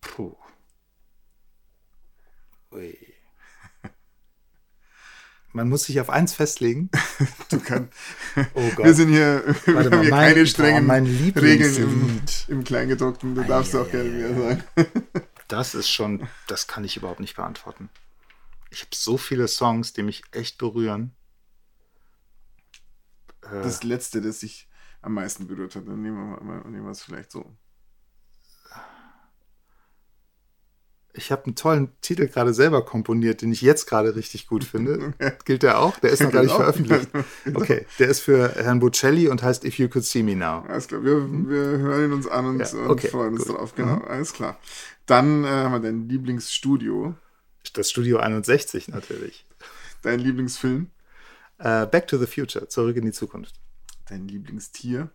Puh. Ui. Man muss sich auf eins festlegen. Du kannst. Oh Gott. Wir sind hier, wir Warte haben mal, hier mein- keine strengen boah, mein Regeln im, im Kleingedruckten. Du darfst auch gerne mehr sagen. Das ist schon, das kann ich überhaupt nicht beantworten. Ich habe so viele Songs, die mich echt berühren. Äh, Das letzte, das sich am meisten berührt hat. Dann nehmen wir, mal, nehmen wir es vielleicht so. Ich habe einen tollen Titel gerade selber komponiert, den ich jetzt gerade richtig gut finde. Gilt der auch? Der ist noch gar nicht veröffentlicht. Okay, der ist für Herrn Bocelli und heißt If You Could See Me Now. Alles klar, wir, wir hören ihn uns an und, Ja, und okay, freuen uns gut. Mhm. drauf. Genau, alles klar. Dann äh, haben wir dein Lieblingsstudio, Das Studio 61 natürlich. dein Lieblingsfilm, Äh, Back to the Future, zurück in die Zukunft. dein Lieblingstier,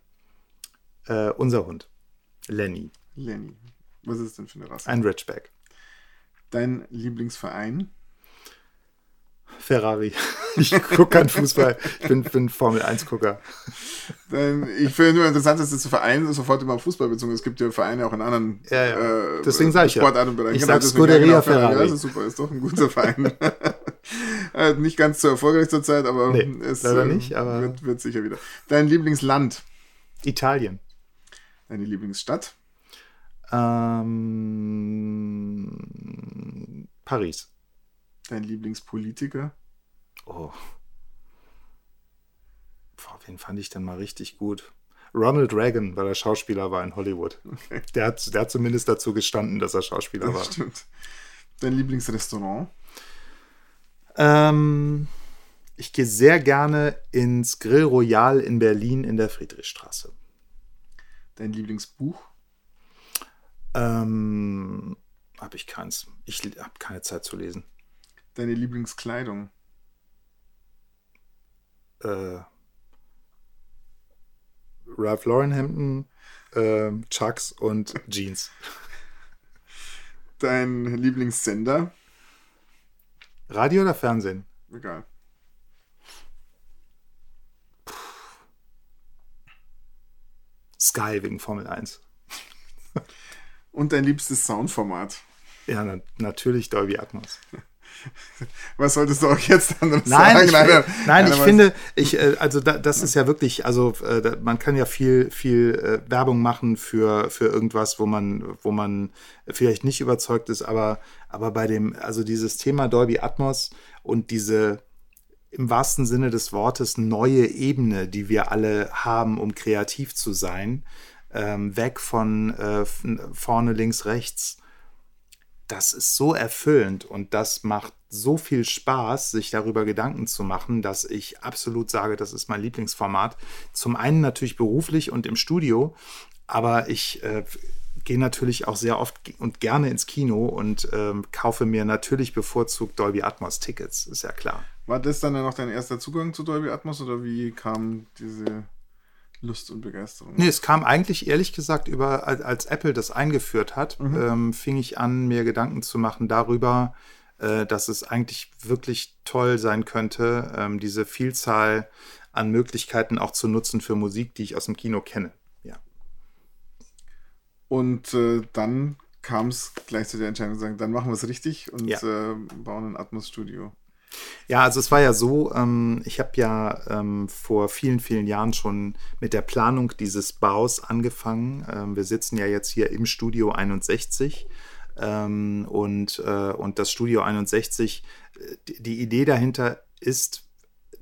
Äh, unser Hund, Lenny, Lenny. Was ist denn für eine Rasse? ein Ridgeback. Dein Lieblingsverein, Ferrari. Ich gucke keinen Fußball. Ich bin, bin Formel-1-Gucker. dein, ich finde nur interessant, dass das Verein sofort immer auf Fußball bezogen ist. Es gibt ja Vereine auch in anderen Ja, ja. Äh, Deswegen sag ich ja. Sportarten. Ich sag deswegen- Scuderia Ferrari. Ferrari. Das ist super, ist doch ein guter Verein. äh, nicht ganz so erfolgreich zurzeit, aber Nee, es leider äh, nicht, aber- wird, wird sicher wieder. Dein Lieblingsland, Italien. deine Lieblingsstadt, Ähm, Paris. dein Lieblingspolitiker, Oh. Boah, wen fand ich denn mal richtig gut? Ronald Reagan, weil er Schauspieler war in Hollywood. Der, hat, der hat zumindest dazu gestanden, dass er Schauspieler war. das stimmt. Dein Lieblingsrestaurant, Ähm, ich gehe sehr gerne ins Grill Royal in Berlin in der Friedrichstraße. dein Lieblingsbuch, Ähm, habe ich keins. Ich habe keine Zeit zu lesen. deine Lieblingskleidung, Äh, Ralph Lauren Hemden, ähm, Chucks und Jeans. dein Lieblingssender, Radio oder Fernsehen? egal. Sky wegen Formel 1. Und dein liebstes Soundformat. Ja, na, natürlich Dolby Atmos. Was solltest du auch jetzt anderes Nein, sagen? ich, Nein, nein, ich finde, ich, äh, also da, das ist ja wirklich, also äh, da, man kann ja viel, viel äh, Werbung machen für, für irgendwas, wo man, wo man vielleicht nicht überzeugt ist, aber, aber bei dem, also dieses Thema Dolby Atmos und diese im wahrsten Sinne des Wortes neue Ebene, die wir alle haben, um kreativ zu sein, ähm, weg von äh, vorne, links, rechts, das ist so erfüllend und das macht so viel Spaß, sich darüber Gedanken zu machen, dass ich absolut sage, das ist mein Lieblingsformat. Zum einen natürlich beruflich und im Studio, aber ich äh, gehe natürlich auch sehr oft und gerne ins Kino und ähm, kaufe mir natürlich bevorzugt Dolby Atmos Tickets, ist ja klar. War das dann noch dein erster Zugang zu Dolby Atmos oder wie kam diese Lust und Begeisterung? Nee, es kam eigentlich ehrlich gesagt über, als, Apple das eingeführt hat, ähm, fing ich an, mir Gedanken zu machen darüber, äh, dass es eigentlich wirklich toll sein könnte, ähm, diese Vielzahl an Möglichkeiten auch zu nutzen für Musik, die ich aus dem Kino kenne. Ja. Und äh, dann kam es gleich zu der Entscheidung zu sagen, dann machen wir es richtig und Ja. äh, bauen ein Atmos-Studio. Ja, also es war ja so, ähm, ich habe ja ähm, vor vielen, vielen Jahren schon mit der Planung dieses Baus angefangen. Ähm, wir sitzen ja jetzt hier im Studio 61 ähm, und, äh, und das Studio 61, äh, die, die Idee dahinter ist,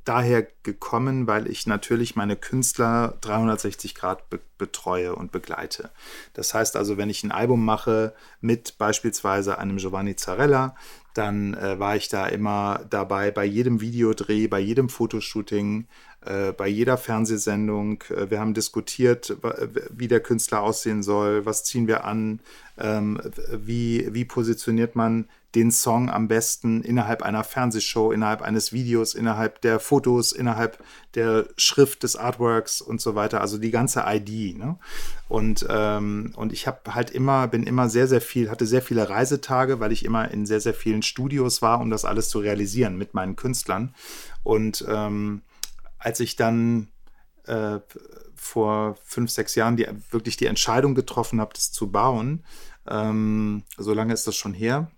daher gekommen, weil ich natürlich meine Künstler 360 Grad be betreue und begleite. Das heißt also, wenn ich ein Album mache mit beispielsweise einem Giovanni Zarella, dann äh, war ich da immer dabei bei jedem Videodreh, bei jedem Fotoshooting, äh, bei jeder Fernsehsendung. Äh, wir haben diskutiert, wie der Künstler aussehen soll, was ziehen wir an, ähm, wie, wie positioniert man den Song am besten innerhalb einer Fernsehshow, innerhalb eines Videos, innerhalb der Fotos, innerhalb der Schrift des Artworks und so weiter. Also die ganze ID. Ne? Und, ähm, und ich habe halt immer, bin immer sehr, sehr viel, hatte sehr viele Reisetage, weil ich immer in sehr, sehr vielen Studios war, um das alles zu realisieren mit meinen Künstlern. Und ähm, als ich dann äh, vor fünf, sechs Jahren die, wirklich die Entscheidung getroffen habe, das zu bauen, ähm, so lange ist das schon her,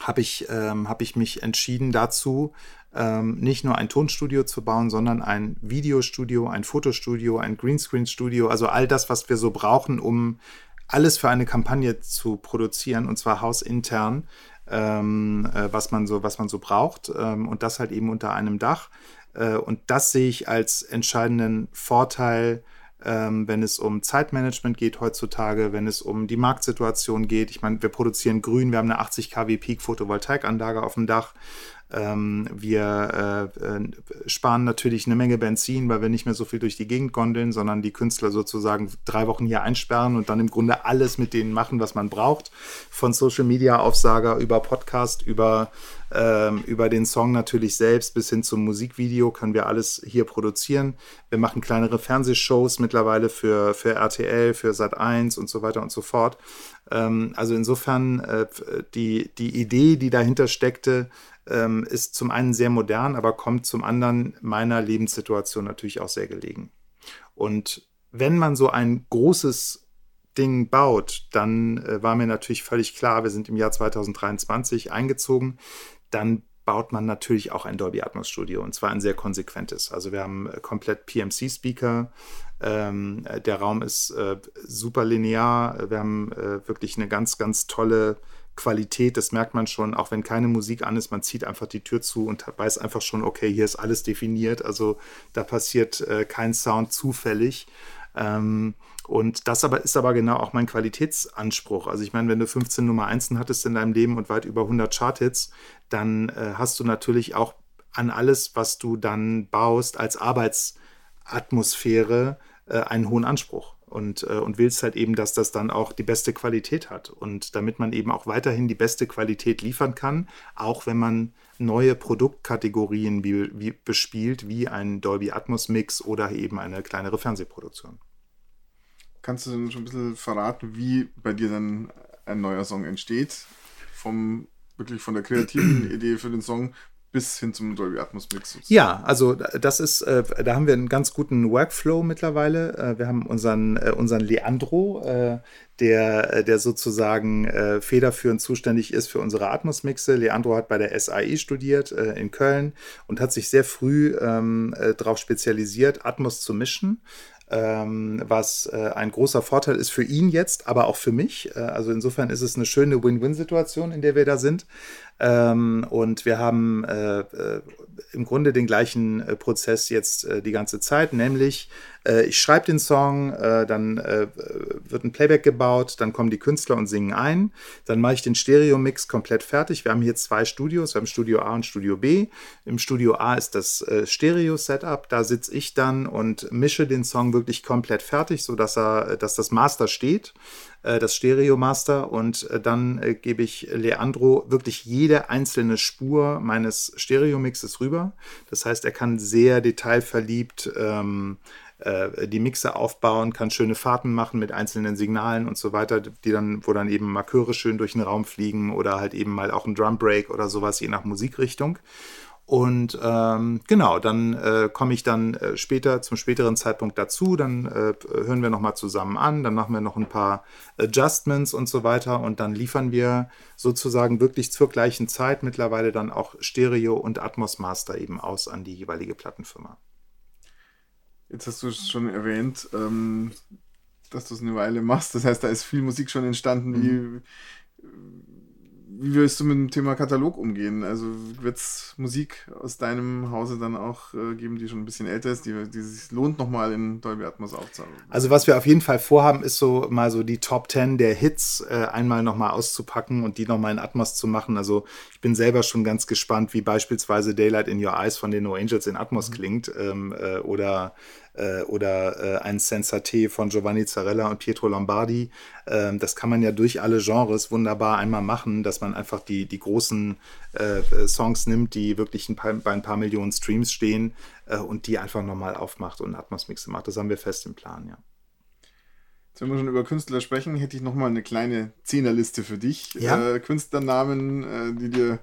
habe ich, ähm, hab ich mich entschieden dazu, ähm, nicht nur ein Tonstudio zu bauen, sondern ein Videostudio, ein Fotostudio, ein Greenscreen-Studio, also all das, was wir so brauchen, um alles für eine Kampagne zu produzieren, und zwar hausintern, ähm, äh, was, man so, was man so braucht, ähm, und das halt eben unter einem Dach. Äh, und das sehe ich als entscheidenden Vorteil, ähm, wenn es um Zeitmanagement geht heutzutage, wenn es um die Marktsituation geht. Ich meine, wir produzieren grün, wir haben eine 80 kW Peak Photovoltaikanlage auf dem Dach. Ähm, wir äh, äh, sparen natürlich eine Menge Benzin, weil wir nicht mehr so viel durch die Gegend gondeln, sondern die Künstler sozusagen drei Wochen hier einsperren und dann im Grunde alles mit denen machen, was man braucht. Von Social Media Aufsager über Podcast, über, ähm, über den Song natürlich selbst bis hin zum Musikvideo können wir alles hier produzieren. Wir machen kleinere Fernsehshows mittlerweile für, für RTL, für Sat1 und so weiter und so fort. Ähm, also insofern äh, die, die Idee, die dahinter steckte, ähm, ist zum einen sehr modern, aber kommt zum anderen meiner Lebenssituation natürlich auch sehr gelegen. Und wenn man so ein großes Ding baut, dann äh, war mir natürlich völlig klar, wir sind im Jahr 2023 eingezogen, dann baut man natürlich auch ein Dolby Atmos Studio und zwar ein sehr konsequentes. Also wir haben äh, komplett PMC Speaker, ähm, der Raum ist äh, super linear, wir haben äh, wirklich eine ganz, ganz tolle Qualität, das merkt man schon, auch wenn keine Musik an ist, man zieht einfach die Tür zu und weiß einfach schon, okay, hier ist alles definiert, also da passiert äh, kein Sound zufällig. Ähm, und das aber ist aber genau auch mein Qualitätsanspruch. Also ich meine, wenn du 15 Nummer 1 hattest in deinem Leben und weit über 100 Charthits, dann äh, hast du natürlich auch an alles, was du dann baust, als Arbeitsatmosphäre äh, einen hohen Anspruch und, äh, und willst halt eben, dass das dann auch die beste Qualität hat. Und damit man eben auch weiterhin die beste Qualität liefern kann, auch wenn man neue Produktkategorien wie, wie bespielt, wie ein Dolby Atmos Mix oder eben eine kleinere Fernsehproduktion. Kannst du denn schon ein bisschen verraten, wie bei dir dann ein neuer Song entsteht? Vom wirklich von der kreativen Idee für den Song bis hin zum Dolby Atmos Mix. Ja, also das ist, äh, da haben wir einen ganz guten Workflow mittlerweile. Äh, wir haben unseren, äh, unseren Leandro, äh, der, äh, der sozusagen äh, federführend zuständig ist für unsere Atmos-Mixe. Leandro hat bei der SAI studiert in Köln und hat sich sehr früh ähm, darauf spezialisiert, Atmos zu mischen ähm, was äh, ein großer Vorteil ist für ihn jetzt, aber auch für mich. Äh, also insofern ist es eine schöne Win-Win-Situation, in der wir da sind. Ähm, und wir haben äh, äh im Grunde den gleichen äh, Prozess jetzt äh, die ganze Zeit, nämlich äh, ich schreibe den Song, äh, dann äh, wird ein Playback gebaut, dann kommen die Künstler und singen ein, dann mache ich den Stereo-Mix komplett fertig. Wir haben hier zwei Studios, wir haben Studio A und Studio B. Im Studio A ist das Stereo-Setup, da sitze ich dann und mische den Song wirklich komplett fertig, sodass er, dass das Master steht das Stereo Master und dann gebe ich Leandro wirklich jede einzelne Spur meines Stereo-Mixes rüber. Das heißt, er kann sehr detailverliebt ähm, äh, die Mixer aufbauen, kann schöne Fahrten machen mit einzelnen Signalen und so weiter, die dann, wo dann eben Marköre schön durch den Raum fliegen oder halt eben mal auch ein Drum Break oder sowas, je nach Musikrichtung. Und ähm, genau, dann äh, komme ich dann äh, später zum späteren Zeitpunkt dazu. Dann äh, hören wir nochmal zusammen an, dann machen wir noch ein paar Adjustments und so weiter und dann liefern wir sozusagen wirklich zur gleichen Zeit mittlerweile dann auch Stereo und Atmos Master eben aus an die jeweilige Plattenfirma. Jetzt hast du es schon erwähnt, ähm, dass du es eine Weile machst. Das heißt, da ist viel Musik schon entstanden. Mhm. Wie, wie willst du mit dem Thema Katalog umgehen? Also wird es Musik aus deinem Hause dann auch äh, geben, die schon ein bisschen älter ist, die, die sich lohnt, nochmal in Dolby Atmos aufzuhaben? Also was wir auf jeden Fall vorhaben, ist so mal so die Top 10 der Hits äh, einmal nochmal auszupacken und die nochmal in Atmos zu machen. Also ich bin selber schon ganz gespannt, wie beispielsweise Daylight in Your Eyes von den No Angels in Atmos mhm. klingt ähm, äh, oder äh, oder äh, ein Sensate von Giovanni Zarella und Pietro Lombardi. Ähm, das kann man ja durch alle Genres wunderbar einmal machen, dass man einfach die, die großen äh, Songs nimmt, die wirklich ein paar, bei ein paar Millionen Streams stehen äh, und die einfach nochmal aufmacht und Atmos-Mixe macht. Das haben wir fest im Plan, ja. Wenn wir schon über Künstler sprechen, hätte ich nochmal eine kleine Zehnerliste für dich. Ja? Äh, Künstlernamen, die dir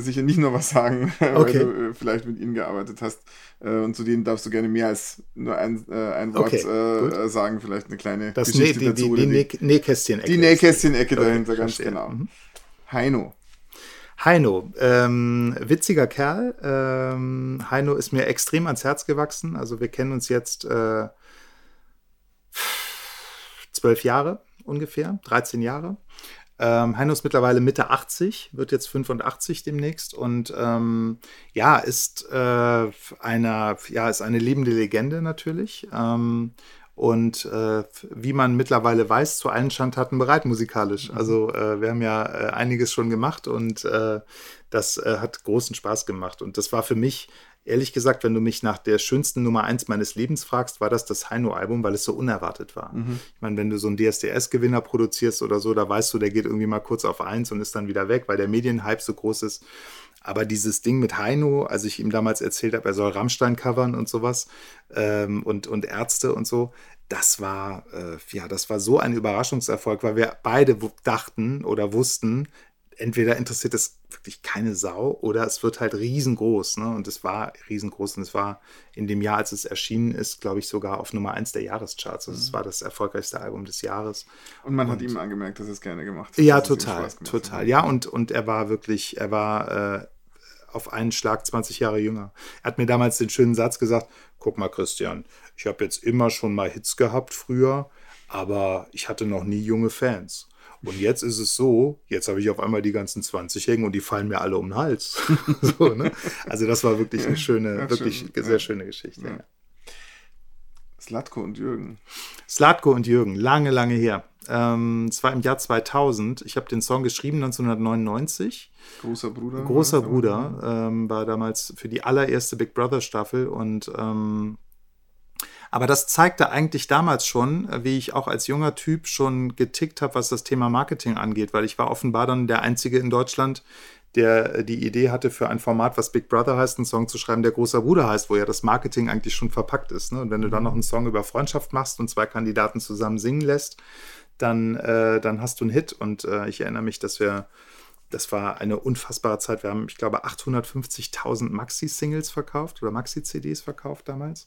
sicher nicht nur was sagen, okay. weil du äh, vielleicht mit ihnen gearbeitet hast. Äh, und zu denen darfst du gerne mehr als nur ein, äh, ein Wort okay, sagen, vielleicht eine kleine das Geschichte die, dazu. Die, die, die Nähkästchen-Ecke. Die Nähkästchen-Ecke dahinter, okay, ganz genau. Mhm. Heino. Heino, ähm, witziger Kerl. Ähm, Heino ist mir extrem ans Herz gewachsen. Also wir kennen uns jetzt äh, zwölf Jahre ungefähr, 13 Jahre. Ähm, Heino ist mittlerweile Mitte 80, wird jetzt 85 demnächst und ähm, ja, ist, äh, eine, ja, ist eine lebende Legende natürlich. Ähm, und äh, wie man mittlerweile weiß, zu allen Schandtaten bereit musikalisch. Mhm. Also äh, wir haben ja äh, einiges schon gemacht und äh, das äh, hat großen Spaß gemacht. Und das war für mich ehrlich gesagt, wenn du mich nach der schönsten Nummer eins meines Lebens fragst, war das das Heino-Album, weil es so unerwartet war. Mhm. Ich meine, wenn du so einen DSDS-Gewinner produzierst oder so, da weißt du, der geht irgendwie mal kurz auf eins und ist dann wieder weg, weil der Medienhype so groß ist. Aber dieses Ding mit Heino, als ich ihm damals erzählt habe, er soll Rammstein covern und sowas ähm, und, und Ärzte und so, das war, äh, ja, das war so ein Überraschungserfolg, weil wir beide dachten oder wussten, entweder interessiert es wirklich keine Sau oder es wird halt riesengroß. Ne? Und es war riesengroß und es war in dem Jahr, als es erschienen ist, glaube ich, sogar auf Nummer 1 der Jahrescharts. Also mhm. es war das erfolgreichste Album des Jahres. Und man und, hat ihm angemerkt, dass es gerne gemacht hat. Ja, total, total. Hat. Ja, und, und er war wirklich, er war äh, auf einen Schlag 20 Jahre jünger. Er hat mir damals den schönen Satz gesagt, guck mal Christian, ich habe jetzt immer schon mal Hits gehabt früher, aber ich hatte noch nie junge Fans. Und jetzt ist es so, jetzt habe ich auf einmal die ganzen 20 hängen und die fallen mir alle um den Hals. so, ne? Also das war wirklich eine schöne, ja, wirklich schön. sehr ja. schöne Geschichte. Ja. Slatko und Jürgen. Slatko und Jürgen, lange, lange her. Ähm, es war im Jahr 2000. Ich habe den Song geschrieben 1999. Großer Bruder. Großer Bruder ähm, war damals für die allererste Big Brother Staffel und ähm, aber das zeigte eigentlich damals schon, äh, wie ich auch als junger Typ schon getickt habe, was das Thema Marketing angeht, weil ich war offenbar dann der Einzige in Deutschland, der äh, die Idee hatte, für ein Format, was Big Brother heißt, einen Song zu schreiben, der großer Bruder heißt, wo ja das Marketing eigentlich schon verpackt ist. Ne? Und wenn du dann noch einen Song über Freundschaft machst und zwei Kandidaten zusammen singen lässt, dann, äh, dann hast du einen Hit. Und äh, ich erinnere mich, dass wir, das war eine unfassbare Zeit. Wir haben, ich glaube, 850.000 Maxi-Singles verkauft oder Maxi-CDs verkauft damals.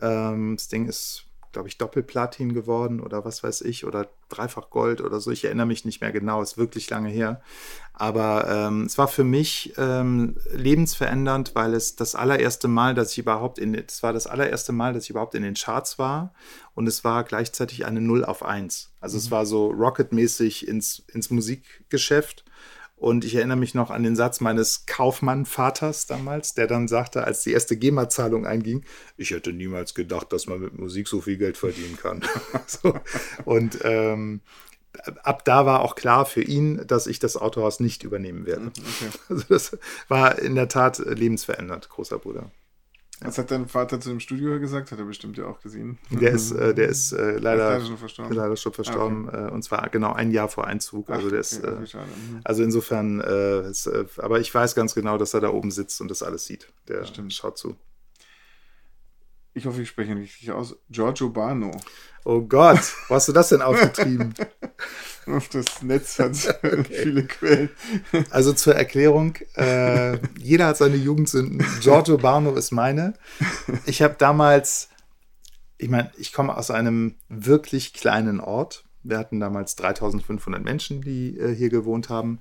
Ähm, das Ding ist, glaube ich, Doppelplatin geworden oder was weiß ich, oder dreifach Gold oder so. Ich erinnere mich nicht mehr genau, ist wirklich lange her. Aber ähm, es war für mich ähm, lebensverändernd, weil es das allererste Mal, dass ich überhaupt in, es war das allererste Mal, dass ich überhaupt in den Charts war und es war gleichzeitig eine 0 auf 1. Also mhm. es war so rocketmäßig ins, ins Musikgeschäft und ich erinnere mich noch an den Satz meines Kaufmann-Vaters damals, der dann sagte, als die erste GEMA-Zahlung einging, ich hätte niemals gedacht, dass man mit Musik so viel Geld verdienen kann. so. Und ähm, ab da war auch klar für ihn, dass ich das Autohaus nicht übernehmen werde. Mhm, okay. Also das war in der Tat lebensverändert, großer Bruder. Was hat dein Vater zu dem Studio gesagt? Hat er bestimmt ja auch gesehen. Der ist, äh, der ist äh, leider, leider, schon verstorben. Leider schon verstorben. Ah, okay. äh, und zwar genau ein Jahr vor Einzug. Also, der ist, okay, äh, mhm. also insofern, äh, ist, aber ich weiß ganz genau, dass er da oben sitzt und das alles sieht. Der Stimmt. schaut zu. Ich hoffe, ich spreche ihn richtig aus. Giorgio Bano. Oh Gott, wo hast du das denn aufgetrieben? das Netz hat okay. viele Quellen. Also zur Erklärung, äh, jeder hat seine Jugendsünden. Giorgio Barno ist meine. Ich habe damals, ich meine, ich komme aus einem wirklich kleinen Ort. Wir hatten damals 3500 Menschen, die äh, hier gewohnt haben.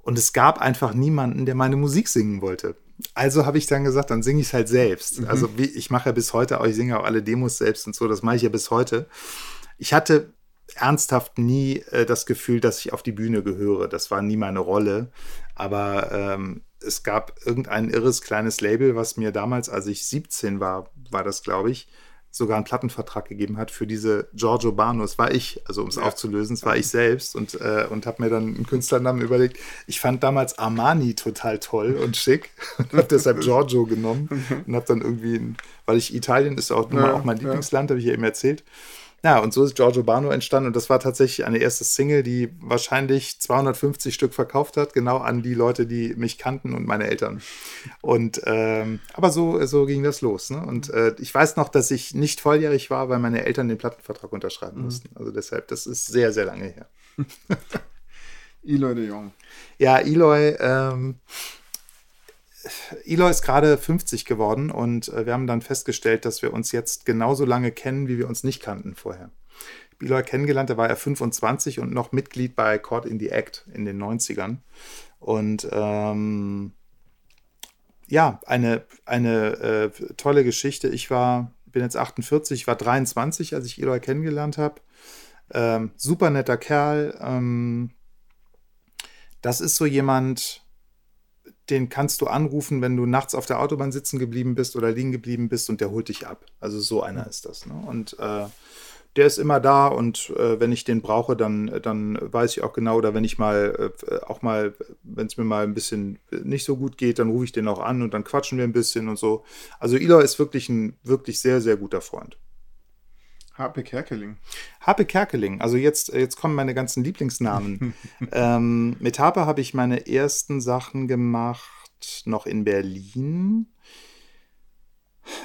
Und es gab einfach niemanden, der meine Musik singen wollte. Also habe ich dann gesagt, dann singe ich es halt selbst. Mhm. Also wie, ich mache ja bis heute auch, ich singe auch alle Demos selbst und so, das mache ich ja bis heute. Ich hatte ernsthaft nie äh, das Gefühl, dass ich auf die Bühne gehöre. Das war nie meine Rolle. Aber ähm, es gab irgendein irres kleines Label, was mir damals, als ich 17 war, war das, glaube ich, sogar einen Plattenvertrag gegeben hat für diese Giorgio Bano. Das war ich, also um es ja. aufzulösen, das war ich selbst und, äh, und habe mir dann einen Künstlernamen überlegt. Ich fand damals Armani total toll und schick und habe deshalb Giorgio genommen und habe dann irgendwie, weil ich Italien ist auch, ja, auch mein Lieblingsland, ja. habe ich ja eben erzählt. Ja, und so ist Giorgio Bano entstanden und das war tatsächlich eine erste Single, die wahrscheinlich 250 Stück verkauft hat, genau an die Leute, die mich kannten und meine Eltern. Und ähm, aber so, so ging das los. Ne? Und äh, ich weiß noch, dass ich nicht volljährig war, weil meine Eltern den Plattenvertrag unterschreiben mhm. mussten. Also deshalb, das ist sehr, sehr lange her. Eloy de Jong. Ja, Eloy, ähm, Eloy ist gerade 50 geworden und äh, wir haben dann festgestellt, dass wir uns jetzt genauso lange kennen, wie wir uns nicht kannten vorher. Eloy kennengelernt, da war er 25 und noch Mitglied bei Court in the Act in den 90ern. Und ähm, ja, eine, eine äh, tolle Geschichte. Ich war, bin jetzt 48, ich war 23, als ich Eloy kennengelernt habe. Ähm, super netter Kerl. Ähm, das ist so jemand, den kannst du anrufen, wenn du nachts auf der Autobahn sitzen geblieben bist oder liegen geblieben bist und der holt dich ab. Also so einer ist das. Ne? Und äh, der ist immer da und äh, wenn ich den brauche, dann, dann weiß ich auch genau, oder wenn ich mal äh, auch mal, wenn es mir mal ein bisschen nicht so gut geht, dann rufe ich den auch an und dann quatschen wir ein bisschen und so. Also Ila ist wirklich ein wirklich sehr, sehr guter Freund. HP Kerkeling. HP Kerkeling. Also jetzt, jetzt kommen meine ganzen Lieblingsnamen. ähm, mit HP habe ich meine ersten Sachen gemacht noch in Berlin.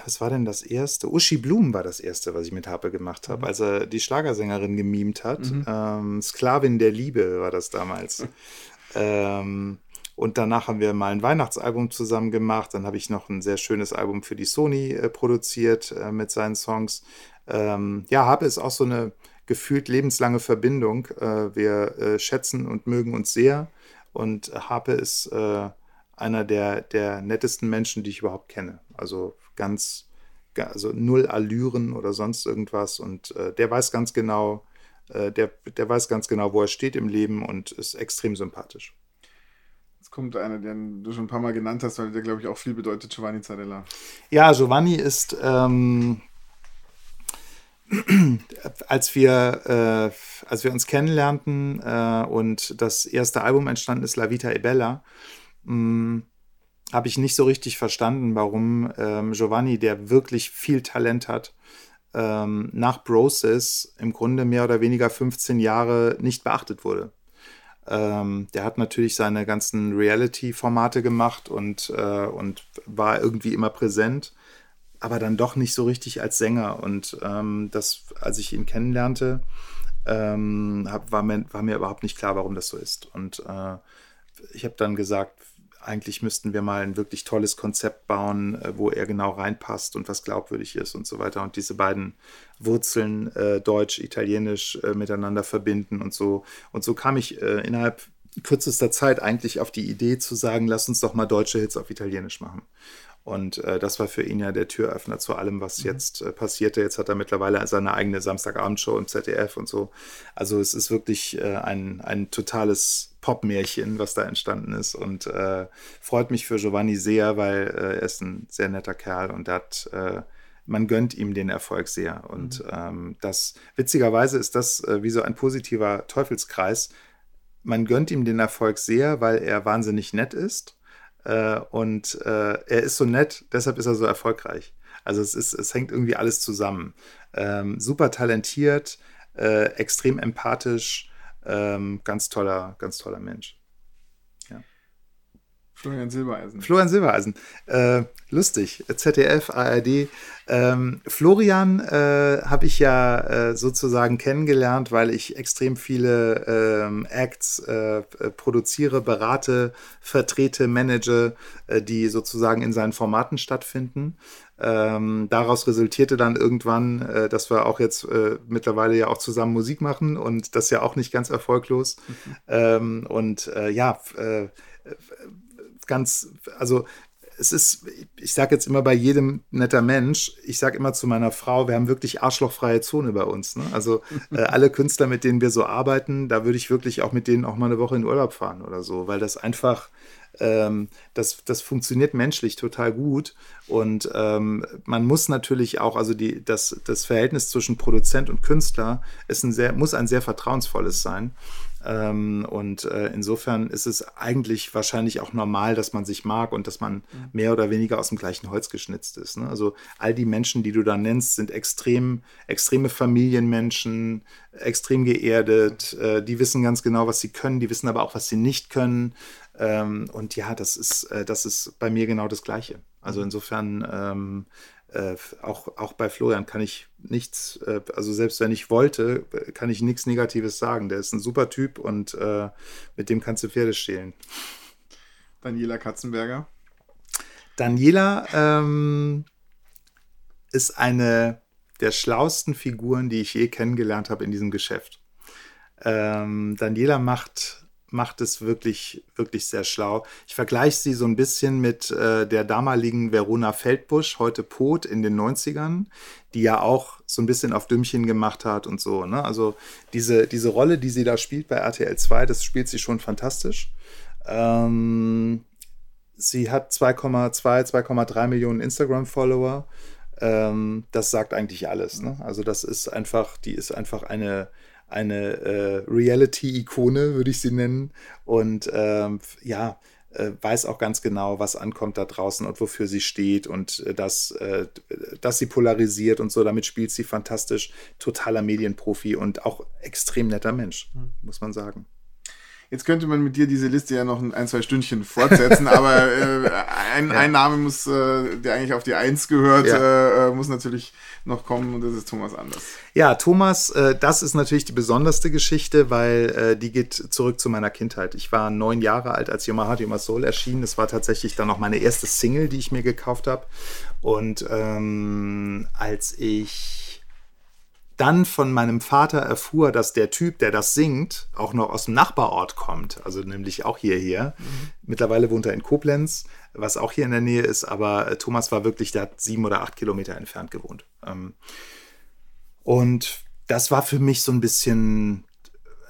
Was war denn das erste? Uschi Blum war das erste, was ich mit Harpe gemacht habe, mhm. als er die Schlagersängerin gemimt hat. Mhm. Ähm, Sklavin der Liebe war das damals. ähm, und danach haben wir mal ein Weihnachtsalbum zusammen gemacht. Dann habe ich noch ein sehr schönes Album für die Sony äh, produziert äh, mit seinen Songs. Ähm, ja, Habe ist auch so eine gefühlt lebenslange Verbindung. Äh, wir äh, schätzen und mögen uns sehr und Harpe ist äh, einer der, der nettesten Menschen, die ich überhaupt kenne. Also ganz, also null Allüren oder sonst irgendwas und äh, der weiß ganz genau, äh, der, der weiß ganz genau, wo er steht im Leben und ist extrem sympathisch. Jetzt kommt einer, den du schon ein paar Mal genannt hast, weil der, glaube ich, auch viel bedeutet, Giovanni Zarella. Ja, Giovanni ist ähm, als wir, äh, als wir uns kennenlernten äh, und das erste Album entstanden ist La Vita e Bella, hm, habe ich nicht so richtig verstanden, warum ähm, Giovanni, der wirklich viel Talent hat, ähm, nach Broses im Grunde mehr oder weniger 15 Jahre nicht beachtet wurde. Ähm, der hat natürlich seine ganzen Reality-Formate gemacht und, äh, und war irgendwie immer präsent aber dann doch nicht so richtig als Sänger. Und ähm, das, als ich ihn kennenlernte, ähm, hab, war, mir, war, mir, überhaupt nicht klar, warum das so ist. Und äh, ich habe dann gesagt, eigentlich müssten wir mal ein wirklich tolles Konzept bauen, äh, wo er genau reinpasst und was glaubwürdig ist und so weiter. Und diese beiden Wurzeln, äh, Deutsch, Italienisch, äh, miteinander verbinden und so. Und so kam ich äh, innerhalb kürzester Zeit eigentlich auf die Idee zu sagen, lass uns doch mal deutsche Hits auf Italienisch machen. Und äh, das war für ihn ja der Türöffner zu allem, was mhm. jetzt äh, passierte. Jetzt hat er mittlerweile seine eigene Samstagabendshow im ZDF und so. Also es ist wirklich äh, ein, ein totales Popmärchen, was da entstanden ist. Und äh, freut mich für Giovanni sehr, weil äh, er ist ein sehr netter Kerl und hat, äh, man gönnt ihm den Erfolg sehr. Und mhm. ähm, das, witzigerweise ist das wie so ein positiver Teufelskreis. Man gönnt ihm den Erfolg sehr, weil er wahnsinnig nett ist äh, und äh, er ist so nett, deshalb ist er so erfolgreich. Also es, ist, es hängt irgendwie alles zusammen. Ähm, super talentiert, äh, extrem empathisch, ähm, ganz toller, ganz toller Mensch. Florian Silbereisen. Florian Silbereisen. Äh, lustig. ZDF, ARD. Ähm, Florian äh, habe ich ja äh, sozusagen kennengelernt, weil ich extrem viele ähm, Acts äh, produziere, berate, vertrete, manage, äh, die sozusagen in seinen Formaten stattfinden. Ähm, daraus resultierte dann irgendwann, äh, dass wir auch jetzt äh, mittlerweile ja auch zusammen Musik machen und das ja auch nicht ganz erfolglos. Mhm. Ähm, und ja, ganz, also es ist, ich sage jetzt immer bei jedem netter Mensch, ich sage immer zu meiner Frau, wir haben wirklich arschlochfreie Zone bei uns. Ne? Also äh, alle Künstler, mit denen wir so arbeiten, da würde ich wirklich auch mit denen auch mal eine Woche in Urlaub fahren oder so, weil das einfach, ähm, das, das funktioniert menschlich total gut. Und ähm, man muss natürlich auch, also die, das, das Verhältnis zwischen Produzent und Künstler ist ein sehr, muss ein sehr vertrauensvolles sein. Ähm, und äh, insofern ist es eigentlich wahrscheinlich auch normal, dass man sich mag und dass man mhm. mehr oder weniger aus dem gleichen Holz geschnitzt ist. Ne? Also all die Menschen, die du da nennst, sind extrem, extreme Familienmenschen, extrem geerdet, äh, die wissen ganz genau, was sie können, die wissen aber auch, was sie nicht können. Ähm, und ja, das ist, äh, das ist bei mir genau das Gleiche. Also mhm. insofern ähm, äh, auch, auch bei Florian kann ich nichts, äh, also selbst wenn ich wollte, kann ich nichts Negatives sagen. Der ist ein super Typ und äh, mit dem kannst du Pferde stehlen. Daniela Katzenberger. Daniela ähm, ist eine der schlauesten Figuren, die ich je kennengelernt habe in diesem Geschäft. Ähm, Daniela macht macht es wirklich, wirklich sehr schlau. Ich vergleiche sie so ein bisschen mit äh, der damaligen Verona Feldbusch, heute Pot in den 90ern, die ja auch so ein bisschen auf Dümmchen gemacht hat und so. Ne? Also diese, diese Rolle, die sie da spielt bei RTL 2, das spielt sie schon fantastisch. Ähm, sie hat 2,2, 2,3 Millionen Instagram-Follower. Ähm, das sagt eigentlich alles. Ne? Also das ist einfach, die ist einfach eine eine äh, Reality-Ikone, würde ich sie nennen. Und ähm, ja, äh, weiß auch ganz genau, was ankommt da draußen und wofür sie steht und äh, dass, äh, dass sie polarisiert und so. Damit spielt sie fantastisch. Totaler Medienprofi und auch extrem netter Mensch, hm. muss man sagen. Jetzt könnte man mit dir diese Liste ja noch ein, zwei Stündchen fortsetzen, aber äh, ein, ja. ein, Name muss, äh, der eigentlich auf die Eins gehört, ja. äh, muss natürlich noch kommen und das ist Thomas Anders. Ja, Thomas, äh, das ist natürlich die besonderste Geschichte, weil äh, die geht zurück zu meiner Kindheit. Ich war neun Jahre alt, als Yoma Heart, Yoma Soul erschien. Das war tatsächlich dann noch meine erste Single, die ich mir gekauft habe. Und ähm, als ich dann von meinem Vater erfuhr, dass der Typ, der das singt, auch noch aus dem Nachbarort kommt, also nämlich auch hierher. Mhm. Mittlerweile wohnt er in Koblenz, was auch hier in der Nähe ist, aber äh, Thomas war wirklich, der hat sieben oder acht Kilometer entfernt gewohnt. Ähm, und das war für mich so ein bisschen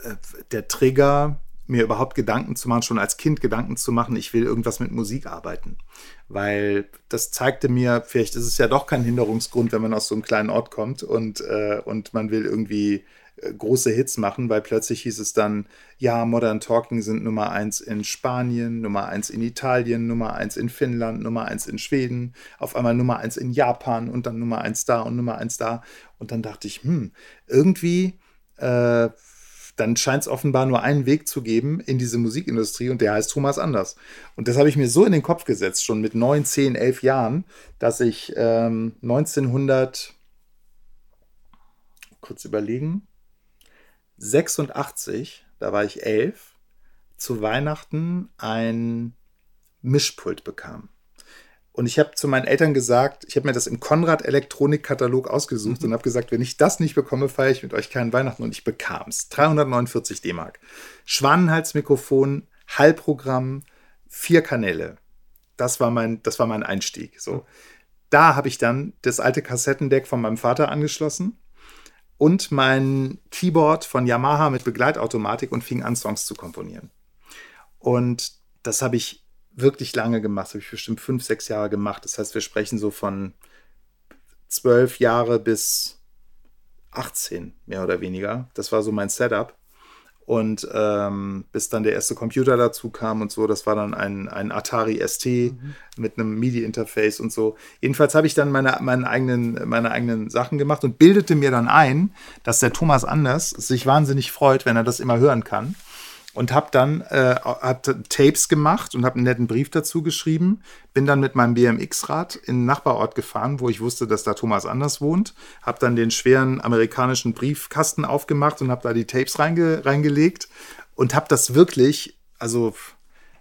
äh, der Trigger, mir überhaupt Gedanken zu machen, schon als Kind Gedanken zu machen, ich will irgendwas mit Musik arbeiten. Weil das zeigte mir, vielleicht ist es ja doch kein Hinderungsgrund, wenn man aus so einem kleinen Ort kommt und, äh, und man will irgendwie äh, große Hits machen, weil plötzlich hieß es dann, ja, Modern Talking sind Nummer eins in Spanien, Nummer eins in Italien, Nummer eins in Finnland, Nummer eins in Schweden, auf einmal Nummer eins in Japan und dann Nummer eins da und Nummer eins da. Und dann dachte ich, hm, irgendwie äh, dann scheint es offenbar nur einen Weg zu geben in diese Musikindustrie und der heißt Thomas Anders. Und das habe ich mir so in den Kopf gesetzt, schon mit 9, 10, 11 Jahren, dass ich ähm, 1900, kurz überlegen, 86, da war ich 11, zu Weihnachten ein Mischpult bekam. Und ich habe zu meinen Eltern gesagt, ich habe mir das im Konrad Elektronik-Katalog ausgesucht mhm. und habe gesagt, wenn ich das nicht bekomme, feiere ich mit euch keinen Weihnachten. Und ich bekam es. 349 D-Mark. Schwanenhalsmikrofon, Hallprogramm, vier Kanäle. Das war mein, das war mein Einstieg. So. Da habe ich dann das alte Kassettendeck von meinem Vater angeschlossen und mein Keyboard von Yamaha mit Begleitautomatik und fing an, Songs zu komponieren. Und das habe ich wirklich lange gemacht, habe ich bestimmt fünf, sechs Jahre gemacht. Das heißt, wir sprechen so von zwölf Jahre bis 18, mehr oder weniger. Das war so mein Setup. Und ähm, bis dann der erste Computer dazu kam und so, das war dann ein, ein Atari ST mhm. mit einem MIDI-Interface und so. Jedenfalls habe ich dann meine, meine, eigenen, meine eigenen Sachen gemacht und bildete mir dann ein, dass der Thomas Anders sich wahnsinnig freut, wenn er das immer hören kann und habe dann äh, hab Tapes gemacht und habe einen netten Brief dazu geschrieben. Bin dann mit meinem BMX-Rad in den Nachbarort gefahren, wo ich wusste, dass da Thomas Anders wohnt. Habe dann den schweren amerikanischen Briefkasten aufgemacht und habe da die Tapes reinge reingelegt und habe das wirklich, also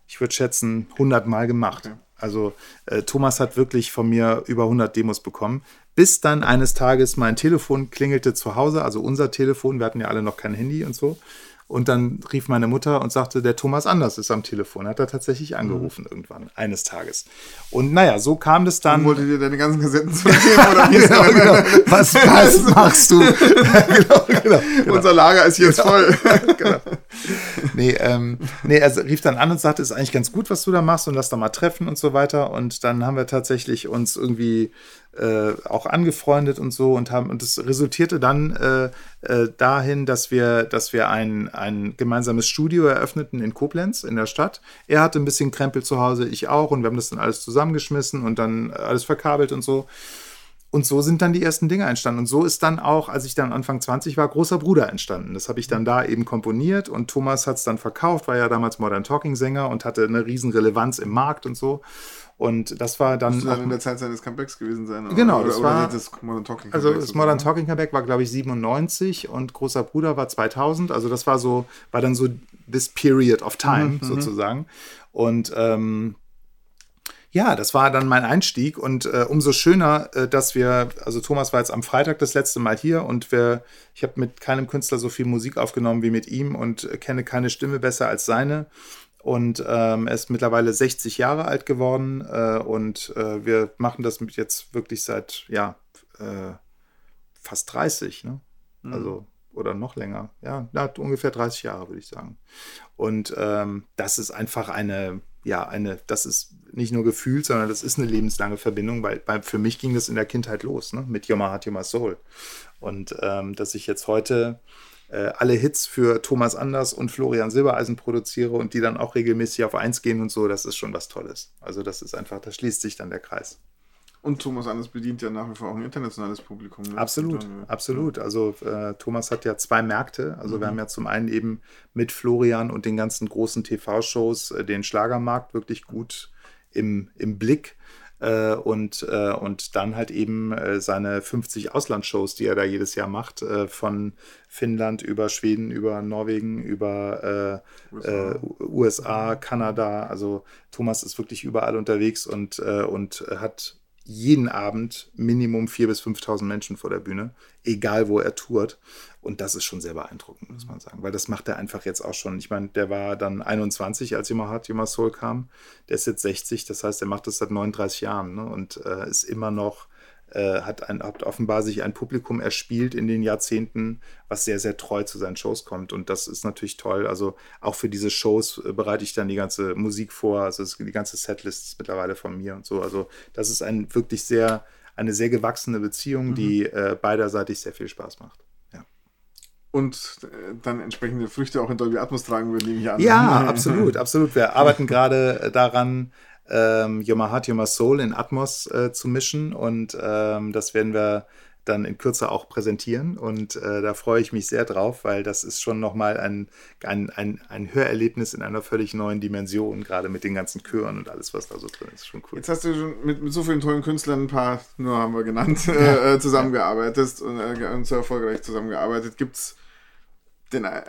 ich würde schätzen, 100 Mal gemacht. Okay. Also äh, Thomas hat wirklich von mir über 100 Demos bekommen. Bis dann eines Tages mein Telefon klingelte zu Hause, also unser Telefon. Wir hatten ja alle noch kein Handy und so Und dann rief meine Mutter und sagte, der Thomas Anders ist am Telefon. Hat er tatsächlich angerufen mhm. irgendwann, eines Tages. Und naja, so kam das dann. Und wollte dir deine ganzen Kassetten zurückgeben? oder wie genau, genau. Was, was machst du? genau, genau, genau, Unser Lager ist jetzt genau. voll. genau. Nee, ähm, nee, er rief dann an und sagte, ist eigentlich ganz gut, was du da machst und lass da mal treffen und so weiter. Und dann haben wir tatsächlich uns irgendwie äh, auch angefreundet und so und haben und es resultierte dann äh, äh, dahin, dass wir, dass wir ein, ein gemeinsames Studio eröffneten in Koblenz in der Stadt. Er hatte ein bisschen Krempel zu Hause, ich auch und wir haben das dann alles zusammengeschmissen und dann alles verkabelt und so. Und so sind dann die ersten Dinge entstanden. Und so ist dann auch, als ich dann Anfang 20 war, Großer Bruder entstanden. Das habe ich dann da eben komponiert und Thomas hat es dann verkauft, war ja damals Modern Talking Sänger und hatte eine riesen Relevanz im Markt und so. Und das war dann. Das dann in der Zeit seines Comebacks gewesen sein. Oder? Genau, das oder war. Das Modern Talking also das Modern Talking Comeback war, glaube ich, 97 und Großer Bruder war 2000. Also das war so, war dann so this period of time mhm, mhm. sozusagen. Und ähm, ja, das war dann mein Einstieg und äh, umso schöner, äh, dass wir, also Thomas war jetzt am Freitag das letzte Mal hier und wir, ich habe mit keinem Künstler so viel Musik aufgenommen wie mit ihm und kenne keine Stimme besser als seine. Und ähm, er ist mittlerweile 60 Jahre alt geworden äh, und äh, wir machen das mit jetzt wirklich seit, ja, äh, fast 30, ne? Mhm. Also, oder noch länger. Ja, na, ungefähr 30 Jahre, würde ich sagen. Und ähm, das ist einfach eine, ja, eine, das ist nicht nur gefühlt, sondern das ist eine lebenslange Verbindung, weil, weil für mich ging das in der Kindheit los, ne? mit Yoma Heart, Yoma Soul. Und ähm, dass ich jetzt heute alle Hits für Thomas Anders und Florian Silbereisen produziere und die dann auch regelmäßig auf eins gehen und so, das ist schon was Tolles. Also das ist einfach, da schließt sich dann der Kreis. Und Thomas Anders bedient ja nach wie vor auch ein internationales Publikum. Ne? Absolut, absolut. Also äh, Thomas hat ja zwei Märkte. Also mhm. wir haben ja zum einen eben mit Florian und den ganzen großen TV-Shows äh, den Schlagermarkt wirklich gut im, im Blick. Äh, und, äh, und dann halt eben äh, seine 50 Auslandsshows, die er da jedes Jahr macht, äh, von Finnland über Schweden, über Norwegen, über USA. Äh, USA. Kanada. Also Thomas ist wirklich überall unterwegs und, und hat jeden Abend Minimum 4.000 bis 5.000 Menschen vor der Bühne, egal wo er tourt. Und das ist schon sehr beeindruckend, muss man sagen, weil das macht er einfach jetzt auch schon. Ich meine, der war dann 21, als Yuma Hart, Soul kam. Der ist jetzt 60, das heißt, er macht das seit 39 Jahren ne? und äh, ist immer noch hat, ein, hat offenbar sich ein Publikum erspielt in den Jahrzehnten, was sehr, sehr treu zu seinen Shows kommt. Und das ist natürlich toll. Also auch für diese Shows äh, bereite ich dann die ganze Musik vor. Also die ganze Setlist ist mittlerweile von mir und so. Also das ist ein wirklich sehr, eine sehr gewachsene Beziehung, mhm. die äh, beiderseitig sehr viel Spaß macht und äh, dann entsprechende Früchte auch in Dolby Atmos tragen würden, nehme ich an. Ja, absolut, absolut. Wir arbeiten gerade daran, ähm, Your My Heart, Your My Soul in Atmos äh, zu mischen und ähm, das werden wir dann in Kürze auch präsentieren und äh, da freue ich mich sehr drauf, weil das ist schon nochmal ein, ein, ein, ein Hörerlebnis in einer völlig neuen Dimension, gerade mit den ganzen Chören und alles, was da so drin ist. Schon cool. Jetzt hast du schon mit, mit so vielen tollen Künstlern, ein paar nur haben wir genannt, ja. äh, zusammengearbeitet und, äh, und so erfolgreich zusammengearbeitet. Gibt es den, äh,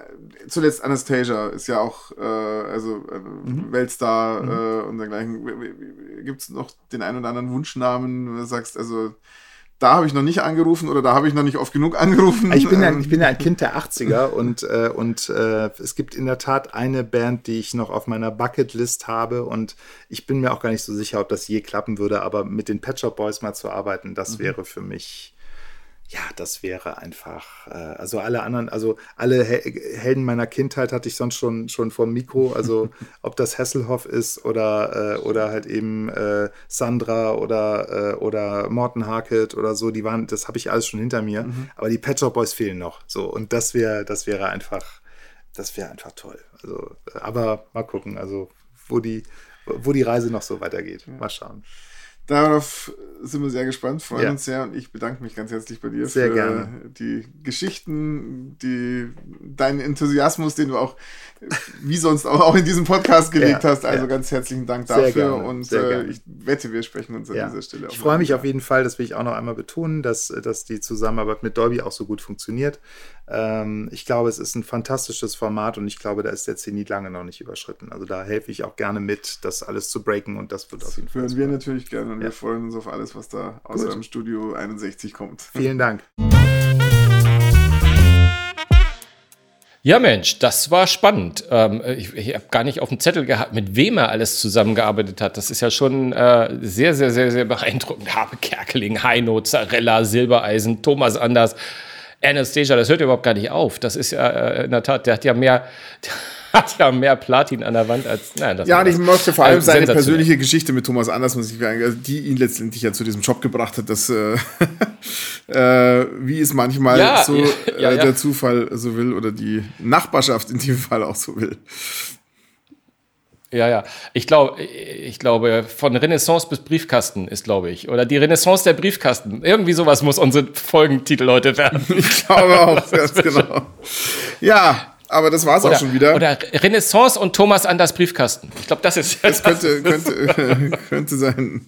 zuletzt Anastasia ist ja auch äh, also äh, mhm. Weltstar mhm. Äh, und dergleichen. Gibt es noch den einen oder anderen Wunschnamen, wo du sagst, also da habe ich noch nicht angerufen oder da habe ich noch nicht oft genug angerufen. Ich bin, ein, ich bin ja ein Kind der 80er und, äh, und äh, es gibt in der Tat eine Band, die ich noch auf meiner Bucketlist habe und ich bin mir auch gar nicht so sicher, ob das je klappen würde, aber mit den Pet Shop Boys mal zu arbeiten, das mhm. wäre für mich ja, das wäre einfach, äh, also alle anderen, also alle Helden meiner Kindheit hatte ich sonst schon, schon vom Mikro, also ob das Hasselhoff ist oder, äh, oder halt eben äh, Sandra oder, äh, oder Morten Harkett oder so, die waren, das habe ich alles schon hinter mir, mhm. aber die Pet Shop Boys fehlen noch, so, und das wäre, das wäre einfach, das wäre einfach toll, also, aber mal gucken, also, wo die, wo die Reise noch so weitergeht, mal schauen. Darauf sind wir sehr gespannt, freuen ja. uns sehr und ich bedanke mich ganz herzlich bei dir sehr für gerne. die Geschichten, die deinen Enthusiasmus, den du auch wie sonst auch in diesem Podcast gelegt ja, hast. Also ja. ganz herzlichen Dank dafür gerne, und äh, ich wette, wir sprechen uns an dieser Stelle. Ich freue mich auf jeden Fall, das will ich auch noch einmal betonen, dass, dass die Zusammenarbeit mit Dolby auch so gut funktioniert. Ähm, ich glaube, es ist ein fantastisches Format und ich glaube, da ist der Zenit lange noch nicht überschritten. Also da helfe ich auch gerne mit, das alles zu breaken und das wird auf jeden Fall. Würden wir natürlich gerne und ja. wir freuen uns auf alles, was da außer Gut. im Studio 61 kommt. Vielen Dank. Ja, Mensch, das war spannend. Ähm, ich ich habe gar nicht auf dem Zettel gehabt, mit wem er alles zusammengearbeitet hat. Das ist ja schon äh, sehr, sehr, sehr, sehr beeindruckend. Habe Kerkeling, Heino, Zarella, Silbereisen, Thomas Anders, Anastasia, das hört ja überhaupt gar nicht auf. Das ist ja äh, in der Tat, der hat ja mehr, hat ja mehr Platin an der Wand als. Nein, das Ja, und ich mochte vor allem Also seine persönliche Geschichte mit Thomas Anders, muss ich sagen, also die ihn letztendlich ja zu diesem Job gebracht hat, dass äh, äh, wie es manchmal Ja, so äh, ja, ja. der Zufall so will oder die Nachbarschaft in diesem Fall auch so will. Ja, ja. Ich glaube, ich glaube, von Renaissance bis Briefkasten ist, glaube ich. Oder die Renaissance der Briefkasten. Irgendwie sowas muss unsere Folgentitel heute werden. Ich glaube auch, ganz genau. Ja, aber das war's auch schon wieder. Oder Renaissance und Thomas Anders Briefkasten. Ich glaube, das ist. das könnte, könnte, könnte sein.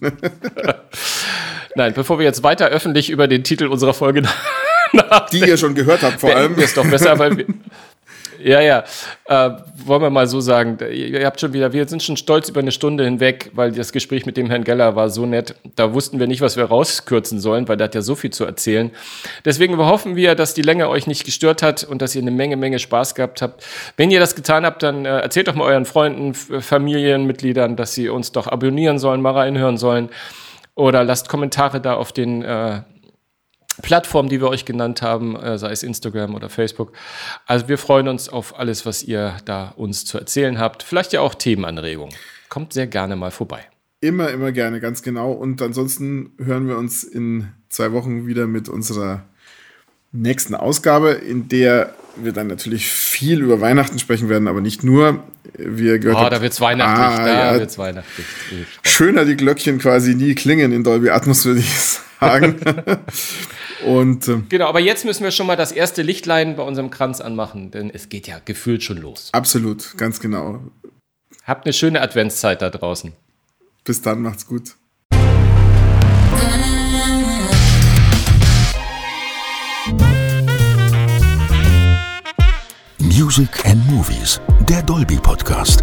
Nein, bevor wir jetzt weiter öffentlich über den Titel unserer Folge nach Die ihr schon gehört habt, vor allem. es doch besser, weil wir. Ja, ja. Äh, wollen wir mal so sagen, ihr habt schon wieder, wir sind schon stolz über eine Stunde hinweg, weil das Gespräch mit dem Herrn Geller war so nett. Da wussten wir nicht, was wir rauskürzen sollen, weil der hat ja so viel zu erzählen. Deswegen hoffen wir, dass die Länge euch nicht gestört hat und dass ihr eine Menge, Menge Spaß gehabt habt. Wenn ihr das getan habt, dann äh, erzählt doch mal euren Freunden, F- Familienmitgliedern, dass sie uns doch abonnieren sollen, mal reinhören sollen. Oder lasst Kommentare da auf den äh, Plattformen, die wir euch genannt haben, äh, sei es Instagram oder Facebook. Also wir freuen uns auf alles, was ihr da uns zu erzählen habt. Vielleicht ja auch Themenanregungen. Kommt sehr gerne mal vorbei. Immer, immer gerne, ganz genau. Und ansonsten hören wir uns in zwei Wochen wieder mit unserer nächsten Ausgabe, in der wir dann natürlich viel über Weihnachten sprechen werden, aber nicht nur. Wir gehört Oh, da wird's weihnachtlich. Ah, da ja. wird's weihnachtlich. Schöner die Glöckchen quasi nie klingen in Dolby Atmos, würde ich sagen. Und ähm, Genau, aber jetzt müssen wir schon mal das erste Lichtlein bei unserem Kranz anmachen, denn es geht ja gefühlt schon los. absolut, ganz genau. Habt eine schöne Adventszeit da draußen. Bis dann, macht's gut. Music and Movies, der Dolby Podcast.